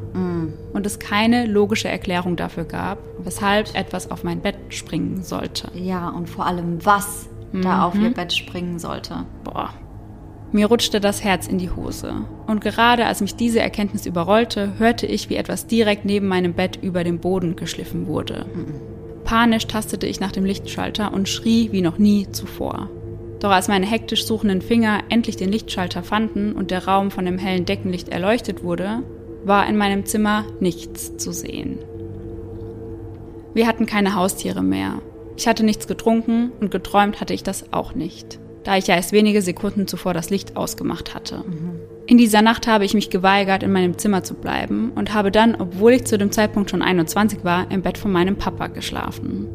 und es keine logische Erklärung dafür gab, weshalb etwas auf mein Bett springen sollte. Ja, und vor allem, was da auf ihr Bett springen sollte. Boah. Mir rutschte das Herz in die Hose. Und gerade als mich diese Erkenntnis überrollte, hörte ich, wie etwas direkt neben meinem Bett über den Boden geschliffen wurde. Panisch tastete ich nach dem Lichtschalter und schrie wie noch nie zuvor. Doch als meine hektisch suchenden Finger endlich den Lichtschalter fanden und der Raum von dem hellen Deckenlicht erleuchtet wurde, war in meinem Zimmer nichts zu sehen. Wir hatten keine Haustiere mehr. Ich hatte nichts getrunken und geträumt hatte ich das auch nicht, da ich ja erst wenige Sekunden zuvor das Licht ausgemacht hatte. Mhm. In dieser Nacht habe ich mich geweigert, in meinem Zimmer zu bleiben und habe dann, obwohl ich zu dem Zeitpunkt schon 21 war, im Bett von meinem Papa geschlafen.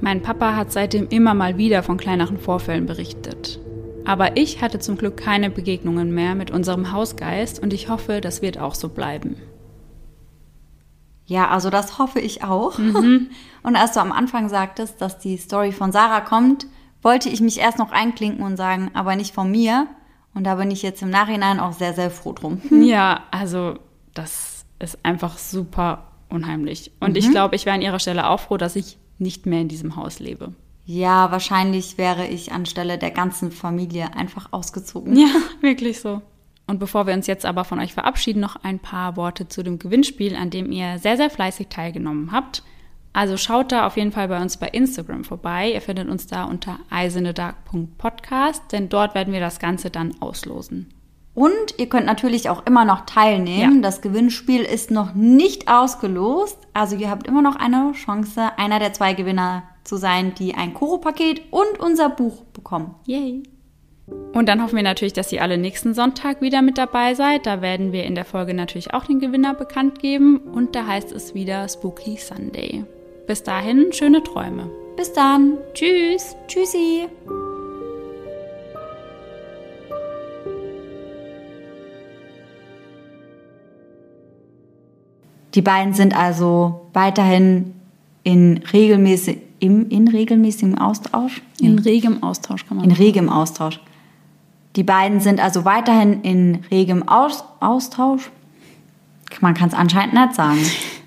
Mein Papa hat seitdem immer mal wieder von kleineren Vorfällen berichtet. Aber ich hatte zum Glück keine Begegnungen mehr mit unserem Hausgeist und ich hoffe, das wird auch so bleiben. Ja, also das hoffe ich auch. Mhm. (laughs) Und als du am Anfang sagtest, dass die Story von Sarah kommt, wollte ich mich erst noch einklinken und sagen, aber nicht von mir. Und da bin ich jetzt im Nachhinein auch sehr, sehr froh drum. (laughs) Ja, also das ist einfach super unheimlich. Und mhm. ich glaube, ich wäre an ihrer Stelle auch froh, dass ich nicht mehr in diesem Haus lebe. Ja, wahrscheinlich wäre ich anstelle der ganzen Familie einfach ausgezogen. Ja, (laughs) wirklich so. Und bevor wir uns jetzt aber von euch verabschieden, noch ein paar Worte zu dem Gewinnspiel, an dem ihr sehr, sehr fleißig teilgenommen habt. Also schaut da auf jeden Fall bei uns bei Instagram vorbei. Ihr findet uns da unter eisenedark.podcast, denn dort werden wir das Ganze dann auslosen. Und ihr könnt natürlich auch immer noch teilnehmen. Ja. Das Gewinnspiel ist noch nicht ausgelost. Also ihr habt immer noch eine Chance, einer der zwei Gewinner zu sein, die ein Koro-Paket und unser Buch bekommen. Yay! Und dann hoffen wir natürlich, dass ihr alle nächsten Sonntag wieder mit dabei seid. Da werden wir in der Folge natürlich auch den Gewinner bekannt geben. Und da heißt es wieder Spooky Sunday. Bis dahin, schöne Träume. Bis dann. Tschüss. Tschüssi. Die beiden sind also weiterhin in regelmäßig, im, in regelmäßigem Austausch? In regem Austausch kann man In sagen. regem Austausch. Die beiden sind also weiterhin in regem Aus Austausch. Man kann es anscheinend nicht sagen. (laughs)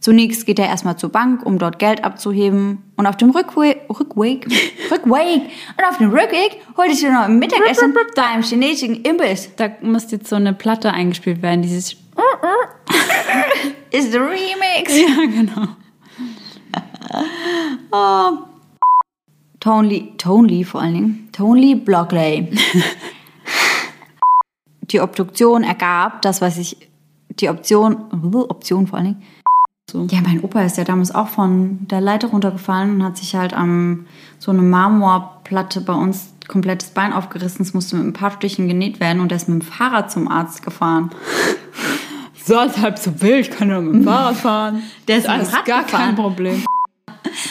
Zunächst geht er erstmal zur Bank, um dort Geld abzuheben. Und auf dem Rückweg, Rückweg, (laughs) Rückweg, und auf dem Rückweg holte ich dir noch ein Mittagessen da im chinesischen Imbiss. Da muss jetzt so eine Platte eingespielt werden, dieses (laughs) ist der Remix. Ja, genau. (laughs) oh. Tonely, Tonely vor allen Dingen. Tonely Blockley. die Obduktion ergab, das, was ich, die Option, Option vor allen Dingen. So. Ja, mein Opa ist ja damals auch von der Leiter runtergefallen und hat sich halt am so eine Marmorplatte bei uns komplettes Bein aufgerissen. Es musste mit ein paar Stichen genäht werden und er ist mit dem Fahrrad zum Arzt gefahren (laughs) so ist halb so wild, kann ja mit dem Fahrrad (laughs) fahren. Der ist alles gar gefahren. kein Problem. (laughs)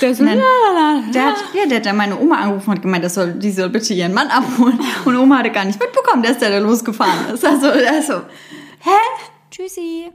Der, ist Nein, der, hat, ja, der hat dann meine Oma angerufen und gemeint, das soll, die soll bitte ihren Mann abholen. Und Oma hatte gar nicht mitbekommen, dass der da losgefahren ist. Also, also hä? Tschüssi.